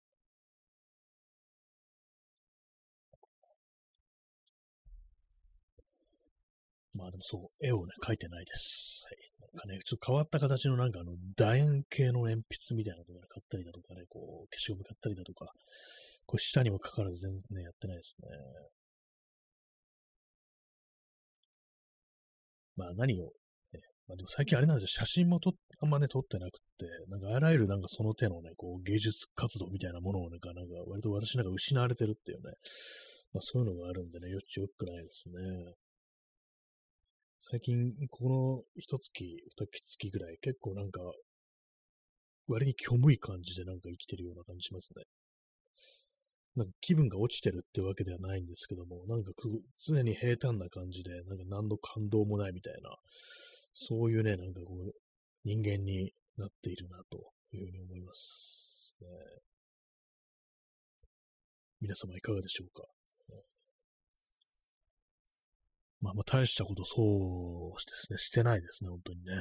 まあでもそう、絵をね、描いてないです。はい。なんかね、ちょっと変わった形のなんかあの、楕円形の鉛筆みたいなのとか、ね、買ったりだとかね、こう、消しゴム買ったりだとか、こう、下にもかからず全然ね、やってないですね。まあ何を、ね、まあでも最近あれなんですよ、写真もとあんまね、撮ってなくって、なんかあらゆるなんかその手のね、こう、芸術活動みたいなものをなんか、なんか割と私なんか失われてるっていうね、まあそういうのがあるんでね、よっちよくないですね。最近、この一月、二月ぐらい、結構なんか、割に虚無い感じでなんか生きてるような感じしますね。なんか気分が落ちてるってわけではないんですけども、なんか常に平坦な感じで、なんか何の感動もないみたいな、そういうね、なんかこう、人間になっているなというふうに思いますね。皆様いかがでしょうか？まあまあ大したことそうですね、してないですね、本当にね。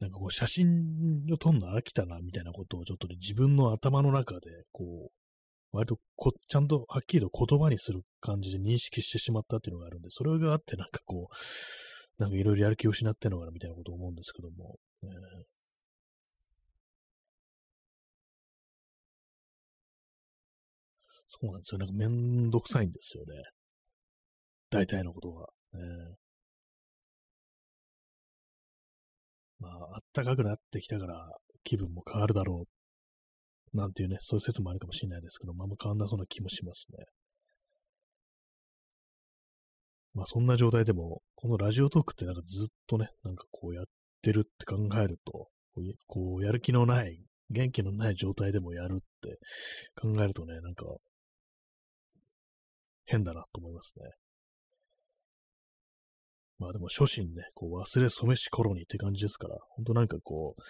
なんかこう写真を撮るの飽きたな、みたいなことをちょっとね、自分の頭の中で、こう、割とこ、ちゃんとはっきりと言葉にする感じで認識してしまったっていうのがあるんで、それがあってなんかこう、なんかいろいろやる気を失ってんのかな、みたいなことを思うんですけども、えーそうなんですよ。なんかめんどくさいんですよね。大体のことが。ね、まあ、あったかくなってきたから気分も変わるだろう。なんていうね、そういう説もあるかもしれないですけど、まあ、あ変わんなそうな気もしますね。まあそんな状態でも、このラジオトークってなんかずっとね、なんかこうやってるって考えると、こうやる気のない、元気のない状態でもやるって考えるとね、なんか変だなと思いますね。まあでも初心ね、こう忘れ染めし頃にって感じですから、ほんとなんかこう、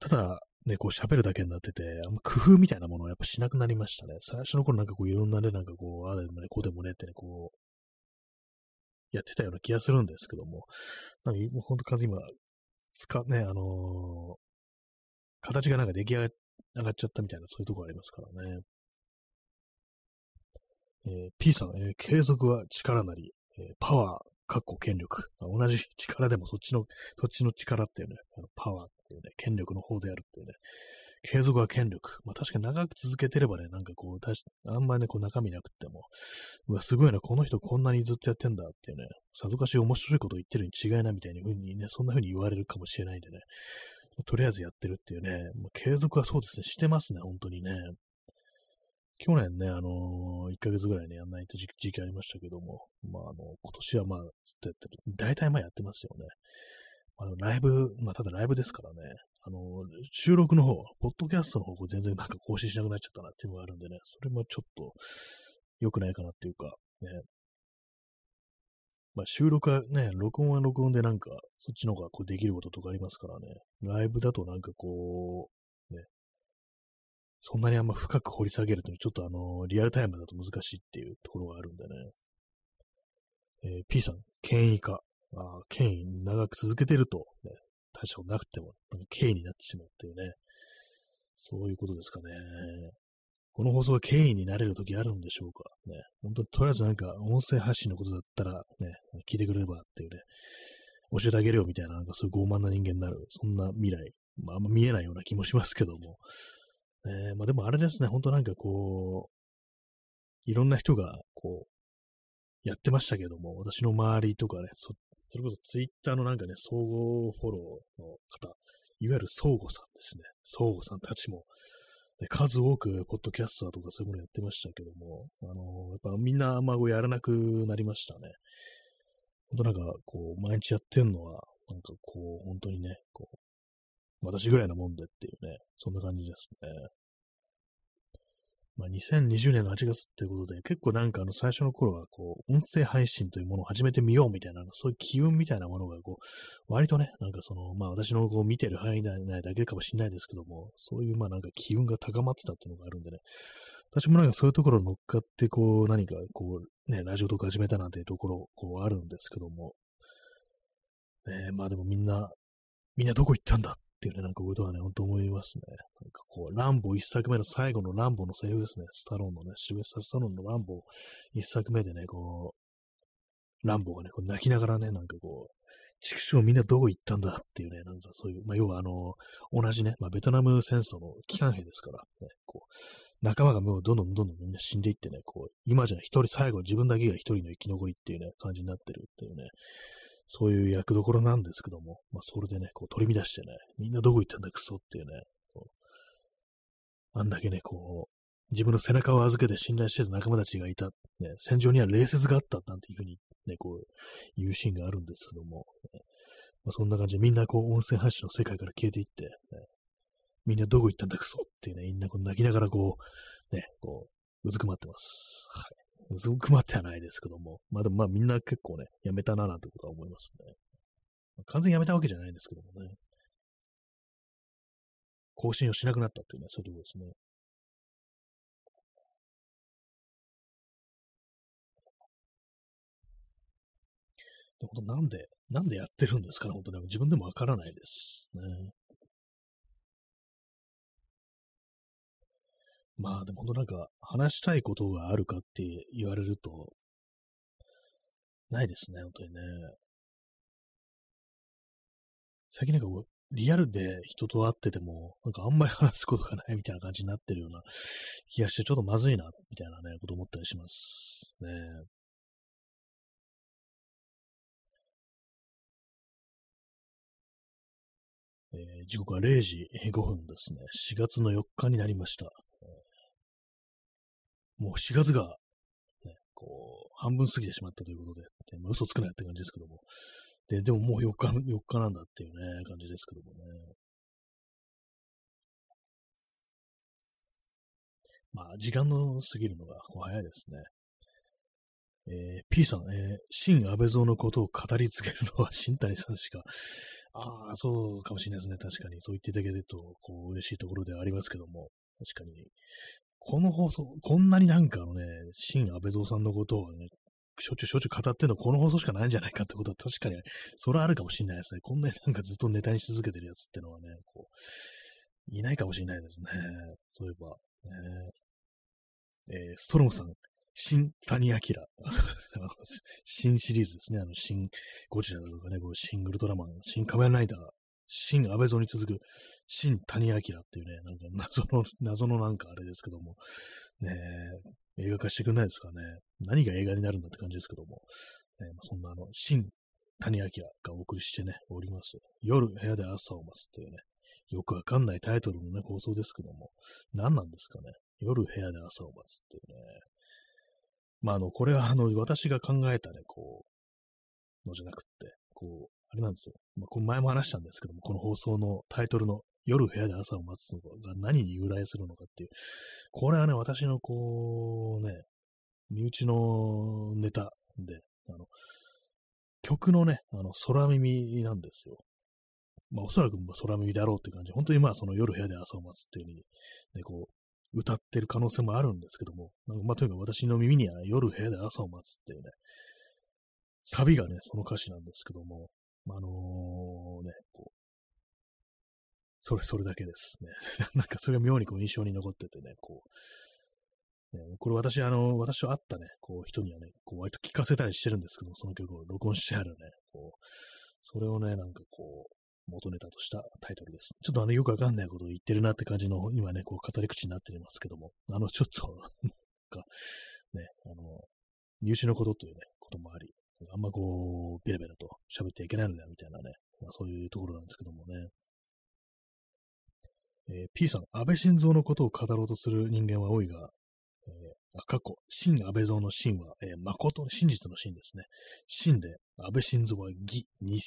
ただね、こう喋るだけになってて、あんま工夫みたいなものをやっぱしなくなりましたね。最初の頃なんかこういろんなね、なんかこう、ああでもね、こうでもねってね、こう、やってたような気がするんですけども、なんかもうほんと今、使、ね、あのー、形がなんか出来上がっちゃったみたいな、そういうとこありますからね。えー、P さん、えー、継続は力なり、えー、パワー、かっこ権力。同じ力でもそっちの、そっちの力っていうね、あのパワーっていうね、権力の方であるっていうね、継続は権力。まあ確かに長く続けてればね、なんかこう、あんまりね、こう中身なくっても、うわ、すごいな、この人こんなにずっとやってんだっていうね、さぞかし面白いこと言ってるに違いないみたいに風にね、そんな風に言われるかもしれないんでね、とりあえずやってるっていうね、まあ、継続はそうですね、してますね、本当にね。去年ね、あのー、1ヶ月ぐらいね、やんないと時期ありましたけども、まあ、あの、今年はまあ、ずっとやってる。大体まあやってますよね。まあ、ライブ、まあ、ただライブですからね、あの、収録の方、ポッドキャストの方、全然なんか更新しなくなっちゃったなっていうのがあるんでね、それもちょっと良くないかなっていうか、ね。まあ、収録はね、録音は録音でなんか、そっちの方がこうできることとかありますからね、ライブだとなんかこう、そんなにあんま深く掘り下げると、ちょっとあの、リアルタイムだと難しいっていうところがあるんでね。えー、P さん、権威化。あ権威長く続けてると、ね、大したことなくても、権威になってしまうっていうね。そういうことですかね。この放送が権威になれるときあるんでしょうか？ね。本当にとりあえずなんか音声発信のことだったらね、聞いてくれればっていうね、教えてあげるよみたいな、なんかそういう傲慢な人間になる、そんな未来、まああんま見えないような気もしますけども。えー、まあでもあれですね、本当なんかこう、いろんな人がこう、やってましたけども、私の周りとかね、そそれこそツイッターのなんかね、総合フォローの方、いわゆる相互さんですね。相互さんたちも、ね、数多くポッドキャスターとかそういうものやってましたけども、あのー、やっぱみんなあんまやらなくなりましたね。本当なんか、こう、毎日やってんのは、なんかこう、本当にね、こう、私ぐらいなもんでっていうね、そんな感じですね。まあ、2020年の8月ってことで、結構なんかあの最初の頃はこう、音声配信というものを始めてみようみたいな、そういう機運みたいなものがこう、割とね、なんかその、まあ私のこう見てる範囲内だけかもしれないですけども、そういうまあなんか機運が高まってたっていうのがあるんでね、私もなんかそういうところ乗っかってこう、何かこう、ね、ラジオとか始めたなんていうところ、こうあるんですけども、ね、まあでもみんな、みんなどこ行ったんだっていうね、なんかことはね、ほんと思いますね。なんかこう、ランボ一作目の最後のランボのセリフですね。スタローンのね、シルベスタ・スタローンのランボ一作目でね、こう、ランボがね、こう泣きながらね、なんかこう、畜生みんなどこ行ったんだっていうね、なんかそういう、まあ、要はあの、同じね、まあ、ベトナム戦争の機関兵ですから、ね、こう、仲間がもうどんどんどんどんみんな死んでいってね、こう、今じゃ一人最後自分だけが一人の生き残りっていうね、感じになってるっていうね、そういう役どころなんですけども、まあ、それでね、こう取り乱してね、みんなどこ行ったんだクソっていうね、こうあんだけね、こう、自分の背中を預けて信頼してた仲間たちがいた、ね、戦場には礼節があったなんていうふうにね、こう、言うシーンがあるんですけども、ね、まあ、そんな感じでみんなこう、音声発信の世界から消えていって、ね、みんなどこ行ったんだクソっていうね、みんなこう泣きながらこう、ね、こう、うずくまってます。はい。すごくまってはないですけども、まあでもまあみんな結構ね、やめたななんてことは思いますね。まあ、完全にやめたわけじゃないんですけどもね。更新をしなくなったっていうね、そういうところですね。本当なんで、なんでやってるんですかね、本当ね。自分でもわからないですね。まあでも本当なんか話したいことがあるかって言われると、ないですね、本当にね。最近なんかリアルで人と会ってても、なんかあんまり話すことがないみたいな感じになってるような気がして、ちょっとまずいな、みたいなね、こと思ったりしますね。えー、時刻は0時5分ですね。4月の4日になりました。もう4月が、ね、こう、半分過ぎてしまったということで、でまあ、嘘つくなよって感じですけども。で、でももう4日、4日なんだっていうね、感じですけどもね。まあ、時間の過ぎるのが早いですね。えー、P さん、えー、新安倍蔵のことを語り継げるのは新谷さんしか。ああ、そうかもしれないですね。確かに。そう言っていただけると、こう、嬉しいところではありますけども。確かに。この放送、こんなになんかあのね、新安倍蔵さんのことをね、しょっちゅうしょっちゅう語ってんのこの放送しかないんじゃないかってことは確かに、それはあるかもしれないですね。こんなになんかずっとネタにし続けてるやつってのはね、こう、いないかもしれないですね。そういえば、ね、えー、ストロムさん、新谷明。新シリーズですね。あの、新ゴジラとかね、こうシングルトラマン、新仮面ライダー、新安倍蔵に続く、新谷明っていうね、なんか謎の、謎のなんかあれですけども、ね映画化してくんないですかね。何が映画になるんだって感じですけども、ねまあ、そんなあの、新谷明がお送りしてね、おります。夜部屋で朝を待つっていうね、よくわかんないタイトルのね、放送ですけども、何なんですかね。夜部屋で朝を待つっていうね。まあ、あの、これはあの、私が考えたね、こう、のじゃなくって、こう、あれなんですよ。まあ、この前も話したんですけども、この放送のタイトルの夜部屋で朝を待つのが何に由来するのかっていう。これはね、私のこうね、身内のネタで、あの、曲のね、あの、空耳なんですよ。まあ、おそらく空耳だろうって感じ。本当にまあ、その夜部屋で朝を待つっていう風に、ね、こう、歌ってる可能性もあるんですけども、なんかまあ、とにかく私の耳には夜部屋で朝を待つっていうね、サビがね、その歌詞なんですけども、まあのー、ね、こう、それ、それだけですね。なんかそれが妙にこう印象に残っててね、こう、ね、これ私、あの、私と会ったね、こう人にはね、こう割と聞かせたりしてるんですけども、その曲を録音してあるね、こう、それをね、なんかこう、元ネタとしたタイトルです。ちょっとあの、よくわかんないことを言ってるなって感じの、今ね、こう、語り口になってますけども、あの、ちょっと なんか、ね、あの、入試のことというね、こともあり、あんまこう、ベラベラと喋ってはいけないのだ、みたいなね、まあそういうところなんですけどもね。えー、P さん、安倍晋三のことを語ろうとする人間は多いが、えー、あ過去、真安倍蔵の真は、えー、誠、真実の真ですね。真で、安倍晋三は偽、偽。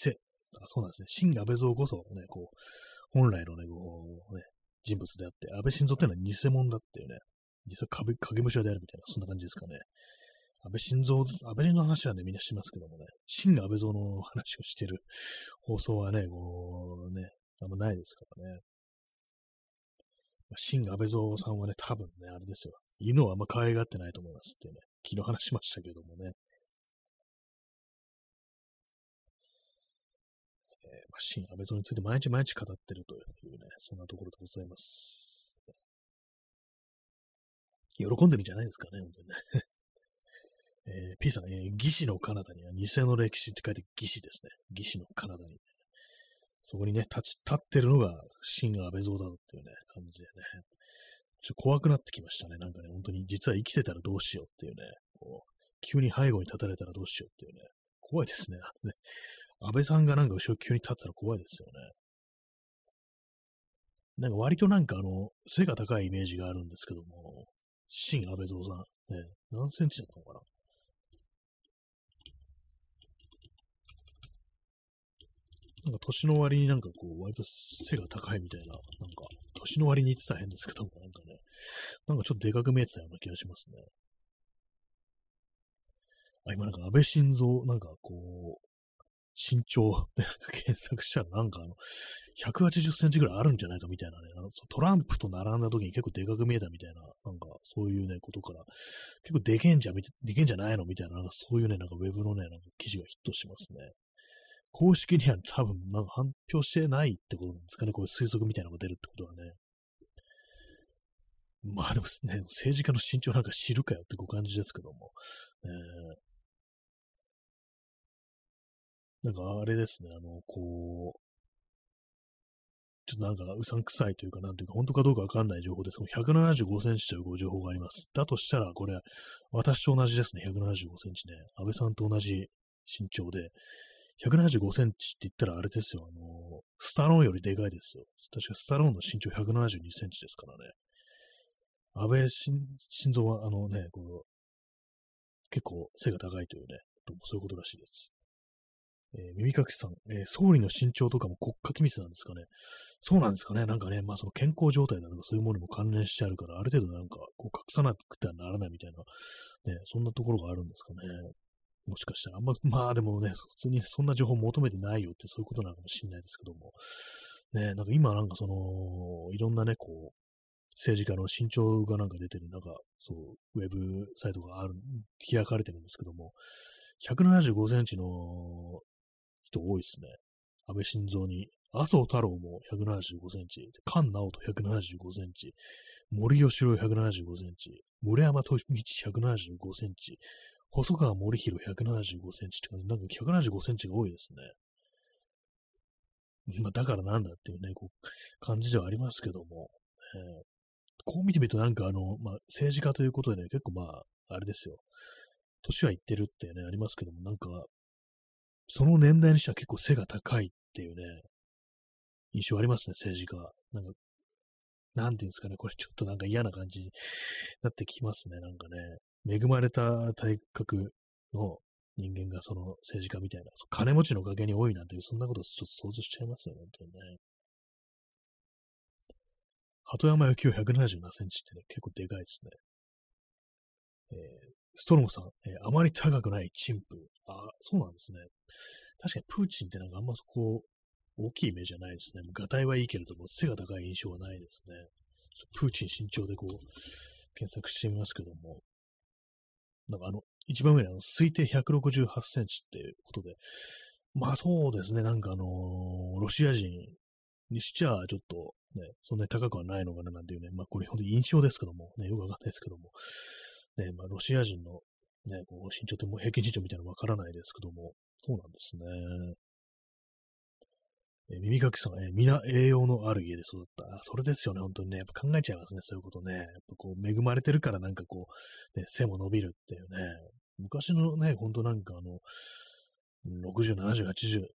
あ、そうなんですね。真安倍蔵こそ、ね、こう、本来のね、こう、ね、人物であって、安倍晋三っていうのは偽物だっていうね、実は影武者であるみたいな、そんな感じですかね。安倍晋三、安倍の話はね、みんなしますけどもね、真安倍蔵の話をしてる放送はね、こう、ね、あんまないですからね。新安倍蔵さんはね、多分ね、あれですよ。犬をあんま可愛がってないと思いますってね、昨日話しましたけどもね。えー、まあ、新安倍蔵について毎日毎日語ってるというね、そんなところでございます。喜んでるんじゃないですかね、本当にね。えー、P さん、えー、義士のカナダには偽の歴史って書いて義士ですね。義士のカナダに。そこにね、立ち、立ってるのが、真安倍蔵だっていうね、感じでね。ちょっと怖くなってきましたね。なんかね、本当に実は生きてたらどうしようっていうね、こう、急に背後に立たれたらどうしようっていうね、怖いですね。安倍さんがなんか後ろ急に立ったら怖いですよね。なんか割となんかあの、背が高いイメージがあるんですけども、新安倍蔵さん、ね、何センチだったのかななんか年の割になんかこう、割と背が高いみたいな、なんか、年の割に言ってたら変ですけども、なんかね、なんかちょっとでかく見えてたような気がしますね。あ、今なんか安倍晋三、なんかこう、身長で検索したらなんかあの、180センチぐらいあるんじゃないかみたいなね、あのトランプと並んだ時に結構でかく見えたみたいな、なんかそういうね、ことから、結構でけんじゃ、でけんじゃないのみたいな、なんかそういうね、なんかウェブのね、なんか記事がヒットしますね。公式には多分、なんか発表してないってことなんですかね。こういう推測みたいなのが出るってことはね。まあでもね、政治家の身長なんか知るかよってご感じですけども。えー、なんかあれですね、あの、こう、ちょっとなんかうさんくさいというか、なんていうか、本当かどうかわかんない情報です。175センチという情報があります。だとしたら、これ、私と同じですね、175センチね。安倍さんと同じ身長で、175センチって言ったらあれですよ、あの、スタローンよりでかいですよ。確かスタローンの身長172センチですからね。安倍晋三は、あのね、こう、結構背が高いというね、そういうことらしいです。えー、耳かきさん、えー、総理の身長とかも国家機密なんですかね。そうなんですかね。なんかね、まあその健康状態だとかそういうものも関連してあるから、ある程度なんかこう隠さなくてはならないみたいな、ね、そんなところがあるんですかね。もしかしたら、あんま、まあでもね、普通にそんな情報求めてないよってそういうことなのかもしれないですけども、ね、なんか今なんかその、いろんなね、こう、政治家の身長がなんか出てる、なんか、そう、ウェブサイトがある、開かれてるんですけども、175センチの人多いですね。安倍晋三に、麻生太郎も175センチ、菅直人175センチ、森喜朗175センチ、村山敏道175センチ、細川森弘175センチって感じ、なんか175センチが多いですね。まあ、だからなんだっていうね、こう、感じではありますけども、えー、こう見てみるとなんかあの、まあ、政治家ということでね、結構まあ、あれですよ。年はいってるってね、ありますけども、なんか、その年代にしては結構背が高いっていうね、印象ありますね、政治家。なんか、なんていうんですかね、これちょっとなんか嫌な感じになってきますね、なんかね。恵まれた体格の人間がその政治家みたいな、金持ちのおかげに多いなんていう、そんなことちょっと想像しちゃいますよね、本当にね。鳩山幸夫177センチってね、結構でかいですね。えー、ストロムさん、えー、あまり高くないチンプ。あ、そうなんですね。確かにプーチンってなんかあんまそこ、大きいイメージじゃないですね。ガタイはいいけれども、背が高い印象はないですね。プーチン身長でこう、検索してみますけども、なんかあの、一番上にあの推定168センチっていうことで、まあそうですね、なんかあのー、ロシア人にしちゃちょっとね、そんなに高くはないのかななんていうね、まあこれ本当に印象ですけども、ね、よくわかんないですけども、ね、まあロシア人のね、こう身長ってもう平均身長みたいなのわからないですけども、そうなんですね。え耳かきさん、え皆栄養のある家で育った。あ、それですよね、本当にね。やっぱ考えちゃいますね、そういうことね。やっぱこう、恵まれてるからなんかこう、ね、背も伸びるっていうね。昔のね、ほんとなんかあの、60、70、80、ね、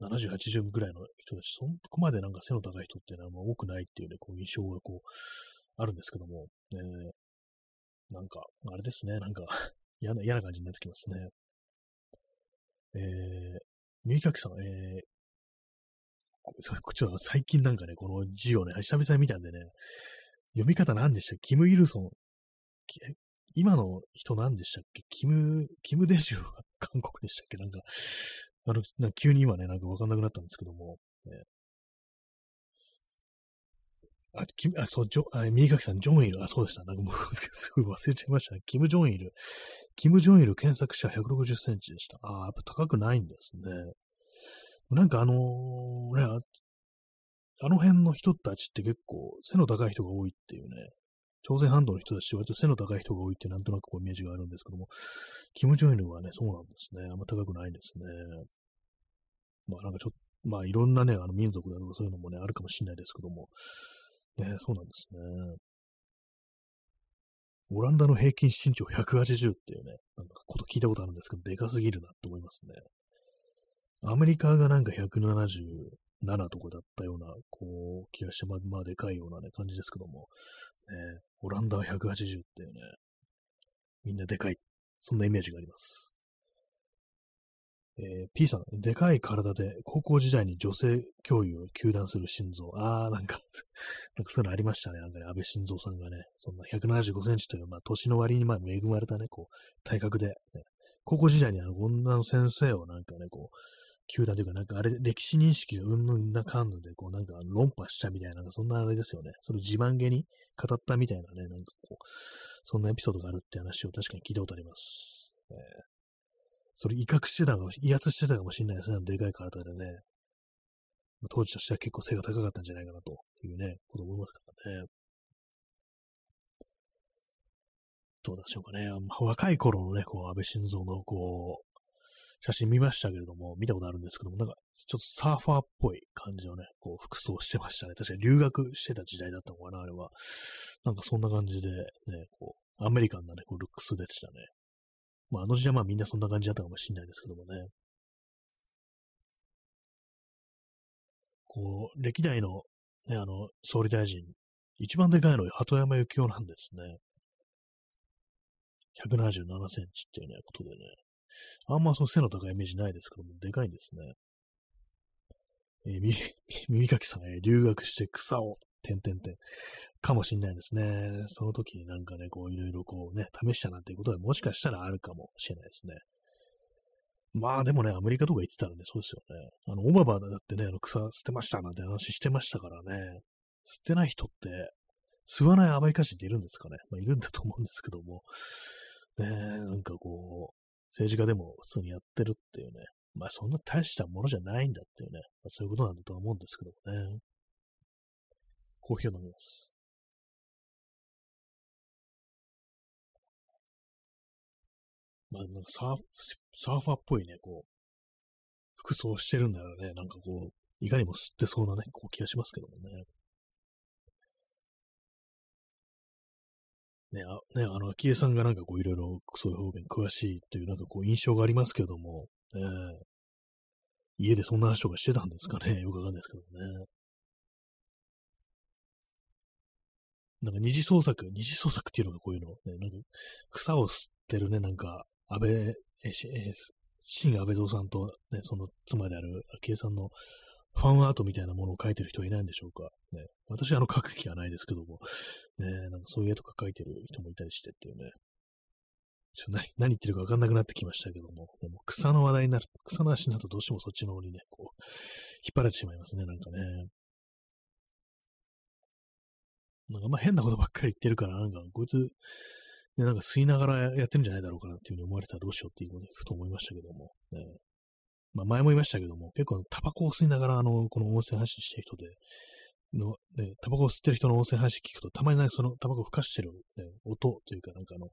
70、80ぐらいの人たち、そこまでなんか背の高い人っていうのは多くないっていうね、こう印象がこう、あるんですけども、ね、なんか、あれですね、なんか 嫌な、嫌な感じになってきますね。えー、耳かきさん、えー、ちょっと最近なんかね、この字をね、久々に見たんでね、読み方何でしたっけ？キム・イルソン。今の人何でしたっけ？キム、キム・デジュは韓国でしたっけ？なんか、あの、な急に今ね、なんかわかんなくなったんですけども、ね、あ、キムあ、そう、ジョ、あ、右垣さん、ジョンイル。あ、そうでした。なんかもう すごい忘れちゃいましたね。キム・ジョンイル。キム・ジョンイル検索者160センチでした。ああ、やっぱ高くないんですね。なんかあの、ね、あの辺の人たちって結構背の高い人が多いっていうね、朝鮮半島の人たち割と背の高い人が多いってなんとなくこうイメージがあるんですけども、キム・ジョンイルはね、そうなんですね。あんま高くないんですね。まあなんかちょっと、まあいろんなね、あの民族だとかそういうのもね、あるかもしれないですけども、ね、そうなんですね。オランダの平均身長180っていうね、なんかこと聞いたことあるんですけど、でかすぎるなって思いますね。アメリカがなんか177とかだったような、こう、気がして、まあ、まあ、でかいようなね、感じですけども、ね、オランダは180っていうね、みんなでかい。そんなイメージがあります。えー、P さん、でかい体で高校時代に女性教諭を求断する心臓。あー、なんか なんかそういうのありましたね。なんかね、安倍晋三さんがね、そんな175センチという、まあ、年の割にまあ恵まれたね、こう、体格で、ね、高校時代にあの、女の先生をなんかね、こう、球団というか、なんかあれ、歴史認識がうんぬんなかんぬんで、こうなんか論破しちゃうみたいな、そんなあれですよね。それ自慢げに語ったみたいなね、なんかこう、そんなエピソードがあるって話を確かに聞いたことあります。えー、それ威嚇してたのかも威圧してたかもしれないですね、でかい体でね。当時としては結構背が高かったんじゃないかなというね、こと思いますからね。どうでしょうかね。若い頃のね、こう、安倍晋三の、こう、写真見ましたけれども、見たことあるんですけども、なんか、ちょっとサーファーっぽい感じのね、こう、服装してましたね。確かに留学してた時代だったのかな、あれは。なんかそんな感じで、ね、こう、アメリカンなね、こう、ルックスでしたね。まあ、あの時代はまあみんなそんな感じだったかもしれないですけどもね。こう、歴代の、ね、あの、総理大臣、一番でかいのは鳩山幸夫なんですね。177センチっていうね、ことでね。あんまその背の高いイメージないですけども、でかいんですね。えー、耳かきさん、えー、留学して草を、てんてんてん、かもしんないですね。その時になんかね、こう、いろいろこうね、試したなんていうことはもしかしたらあるかもしれないですね。まあでもね、アメリカとか行ってたらね、そうですよね。あの、オバマだってね、あの草捨てましたなんて話してましたからね。捨てない人って、吸わないアメリカ人っているんですかね。まあ、いるんだと思うんですけども。ねなんかこう、政治家でも普通にやってるっていうね、まあそんな大したものじゃないんだっていうね、まあ、そういうことなんだとは思うんですけどもね。コーヒーを飲みます。まあなんかサーサーファーっぽいね、こう、服装してるんだらね、なんかこう、いかにも吸ってそうなね、こう気がしますけどもね。ね、あね、あの、昭恵さんがなんかこういろいろそういう方面詳しいというなんかこう印象がありますけども、えー、家でそんな話とかしてたんですかね？よくわかんないですけどね。なんか二次創作、二次創作っていうのがこういうの、ね、なんか草を吸ってるね、なんか安倍、えー、新安倍蔵さんと、ね、その妻である昭恵さんのファンアートみたいなものを描いてる人はいないんでしょうか？ね、私はあの描く気はないですけども、ね、なんかそういう絵とか描いてる人もいたりしてっていうね。ちょ何何言ってるか分かんなくなってきましたけども、でも草の話題になる、草の話になるとどうしてもそっちの方にね、こう、引っ張られてしまいますね、なんかね。なんかあんま変なことばっかり言ってるから、なんかこいつ、ね、なんか吸いながらやってるんじゃないだろうかなっていうふうに思われたらどうしようっていうことで、ふと思いましたけども。ね、まあ前も言いましたけども、結構タバコを吸いながら、あの、この音声配信してる人で、の、ね、タバコを吸ってる人の音声配信聞くと、たまになんかそのタバコを吹かしてる、ね、音というか、なんかあの、っ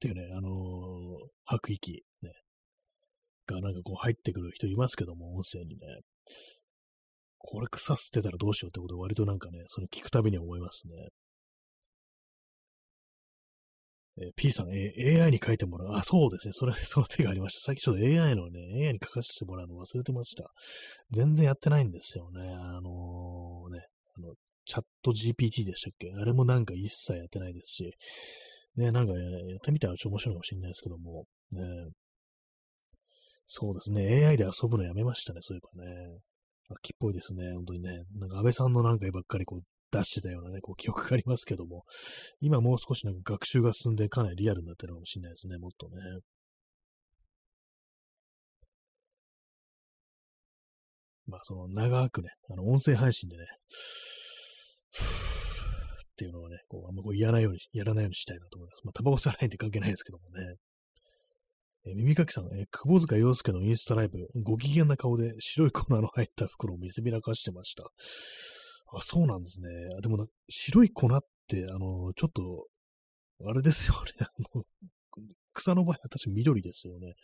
ていうね、あのー、吐く息、ね、がなんかこう入ってくる人いますけども、音声にね。これ草吸ってたらどうしようってことを割となんかね、その聞くたびに思いますね。え、P さん、え、AI に書いてもらう。あ、そうですね。それ、その手がありました。さっきちょっと AI のね、AI に書かせてもらうの忘れてました。全然やってないんですよね。あのー、ね、あの、チャット GPT でしたっけ？あれもなんか一切やってないですし、ね、なんかやってみたらちょっと面白いかもしれないですけども、ね、そうですね、AI で遊ぶのやめましたね、そういえばね。秋っぽいですね、本当にね。なんか安倍さんのなんかばっかりこう出してたようなね、こう記憶がありますけども、今もう少しなんか学習が進んでかなりリアルになってるかもしれないですね、もっとね。まあ、その長くね、あの、音声配信でね、っていうのはね、こう、あんまこうやらないように、やらないようにしたいなと思います。まあ、タバコ吸わないんで関係ないですけどもね。え、耳かきさん、えー、窪塚洋介のインスタライブ、ご機嫌な顔で白い粉の入った袋を見せびらかしてました。あ、そうなんですね。でも白い粉って、あの、ちょっと、あれですよね。あの、草の場合、私緑ですよね。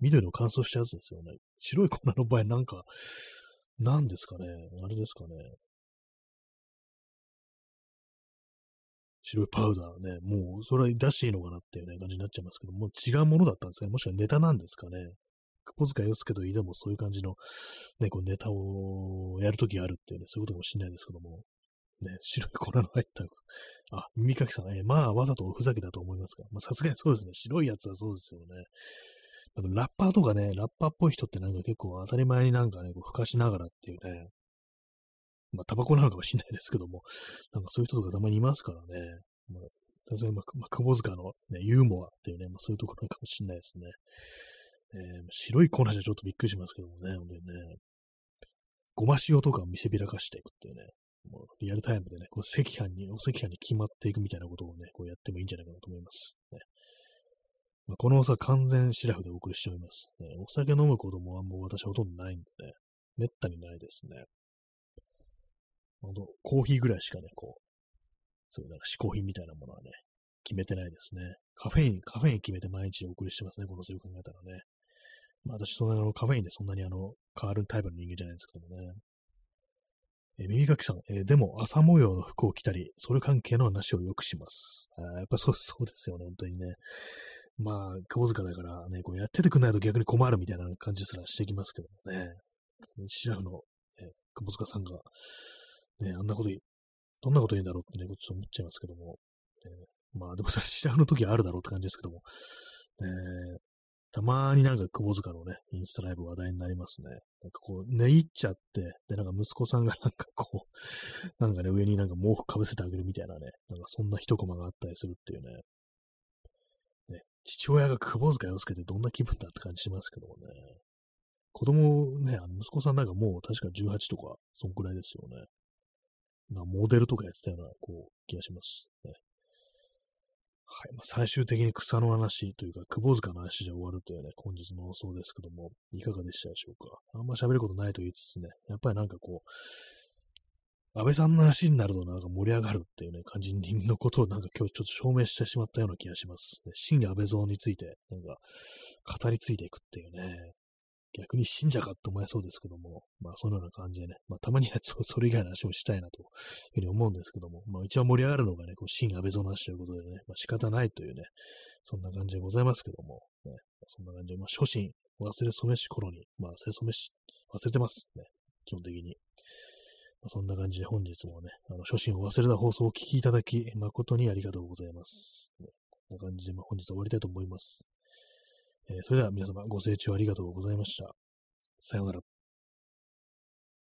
緑の乾燥したやつですよね。白い粉の場合、なんか、何ですかね。あれですかね。白いパウダーね、もうそれは出していいのかなっていうね、感じになっちゃいますけど、もう違うものだったんですかね。もしくはネタなんですかね。窪塚洋介といえどもそういう感じの、ね、こうネタをやるときあるっていうね、そういうことかもしれないですけども、ね、白い粉の入った、あ、耳かきさん、えー、まあ、わざとおふざけだと思いますが、まあ、さすがにそうですね、白いやつはそうですよね。ラッパーとかね、ラッパーっぽい人ってなんか結構当たり前になんかね、こう、ふかしながらっていうね、まあ、タバコなのかもしれないですけども、なんかそういう人とかたまにいますからね。まあ、さすがに、まあ、まあ、窪塚の、ね、ユーモアっていうね、まあそういうところかもしれないですね。えー、白い粉じゃちょっとびっくりしますけどもね、本当にね。ごま塩とかを見せびらかしていくっていうね、もうリアルタイムでね、こう赤飯に、お赤飯に決まっていくみたいなことをね、こうやってもいいんじゃないかなと思います。ねまあ、このお酒完全シラフでお送りしております。ね、お酒飲むこともあんま私ほとんどないんでね、めったにないですね。ほんと、コーヒーぐらいしかね、こう、そういうなんか嗜好品みたいなものはね、決めてないですね。カフェイン、カフェイン決めて毎日お送りしてますね、このそういう考えたらね。まあ私、そんなあのカフェインでそんなにあの、変わるタイプの人間じゃないですけどもね。え耳かきさん、えー、でも朝模様の服を着たり、それ関係の話をよくします。あやっぱそうそうですよね、本当にね。まあ、窪塚だからね、こうやっててくんないと逆に困るみたいな感じすらしてきますけどもね。シラフの、え窪塚さんが、ね、あんなことどんなこと言うんだろうってね、ちょっと思っちゃいますけども。えー、まあ、でもそれ知らぬ時あるだろうって感じですけども。えー、たまーになんか窪塚のね、インスタライブ話題になりますね。なんかこう、寝入っちゃって、で、なんか息子さんがなんかこう、なんかね、上になんか毛布かぶせてあげるみたいなね、なんかそんな一コマがあったりするっていうね。ね、父親が窪塚洋介ってどんな気分だって感じしますけどもね。子供ね、あの息子さんなんかもう確か18とか、そんくらいですよね。なモデルとかやってたような、こう、気がします、ね。はい。ま、最終的に草の話というか、窪塚の話で終わるというね、本日の放送ですけども、いかがでしたでしょうか？あんま喋ることないと言いつつね、やっぱりなんかこう、安倍さんの話になるとなんか盛り上がるっていうね、感じのことをなんか今日ちょっと証明してしまったような気がします。ね、新安倍像について、なんか、語り継いでいくっていうね、逆に信者かって思えそうですけども、まあそのような感じでね、まあたまにはそれ以外の話もしたいなというふうに思うんですけども、まあ一番盛り上がるのがね、こう新安倍蔵の話ということでね、まあ仕方ないというね、そんな感じでございますけども、ね、そんな感じで、まあ初心、忘れ初めし頃に、まあ忘れ初めし、忘れてますね、基本的に。まあ、そんな感じで本日もね、あの初心を忘れた放送をお聞きいただき、誠にありがとうございます。ね、こんな感じで、まあ、本日は終わりたいと思います。えー、それでは皆様ご清聴ありがとうございました。さようなら。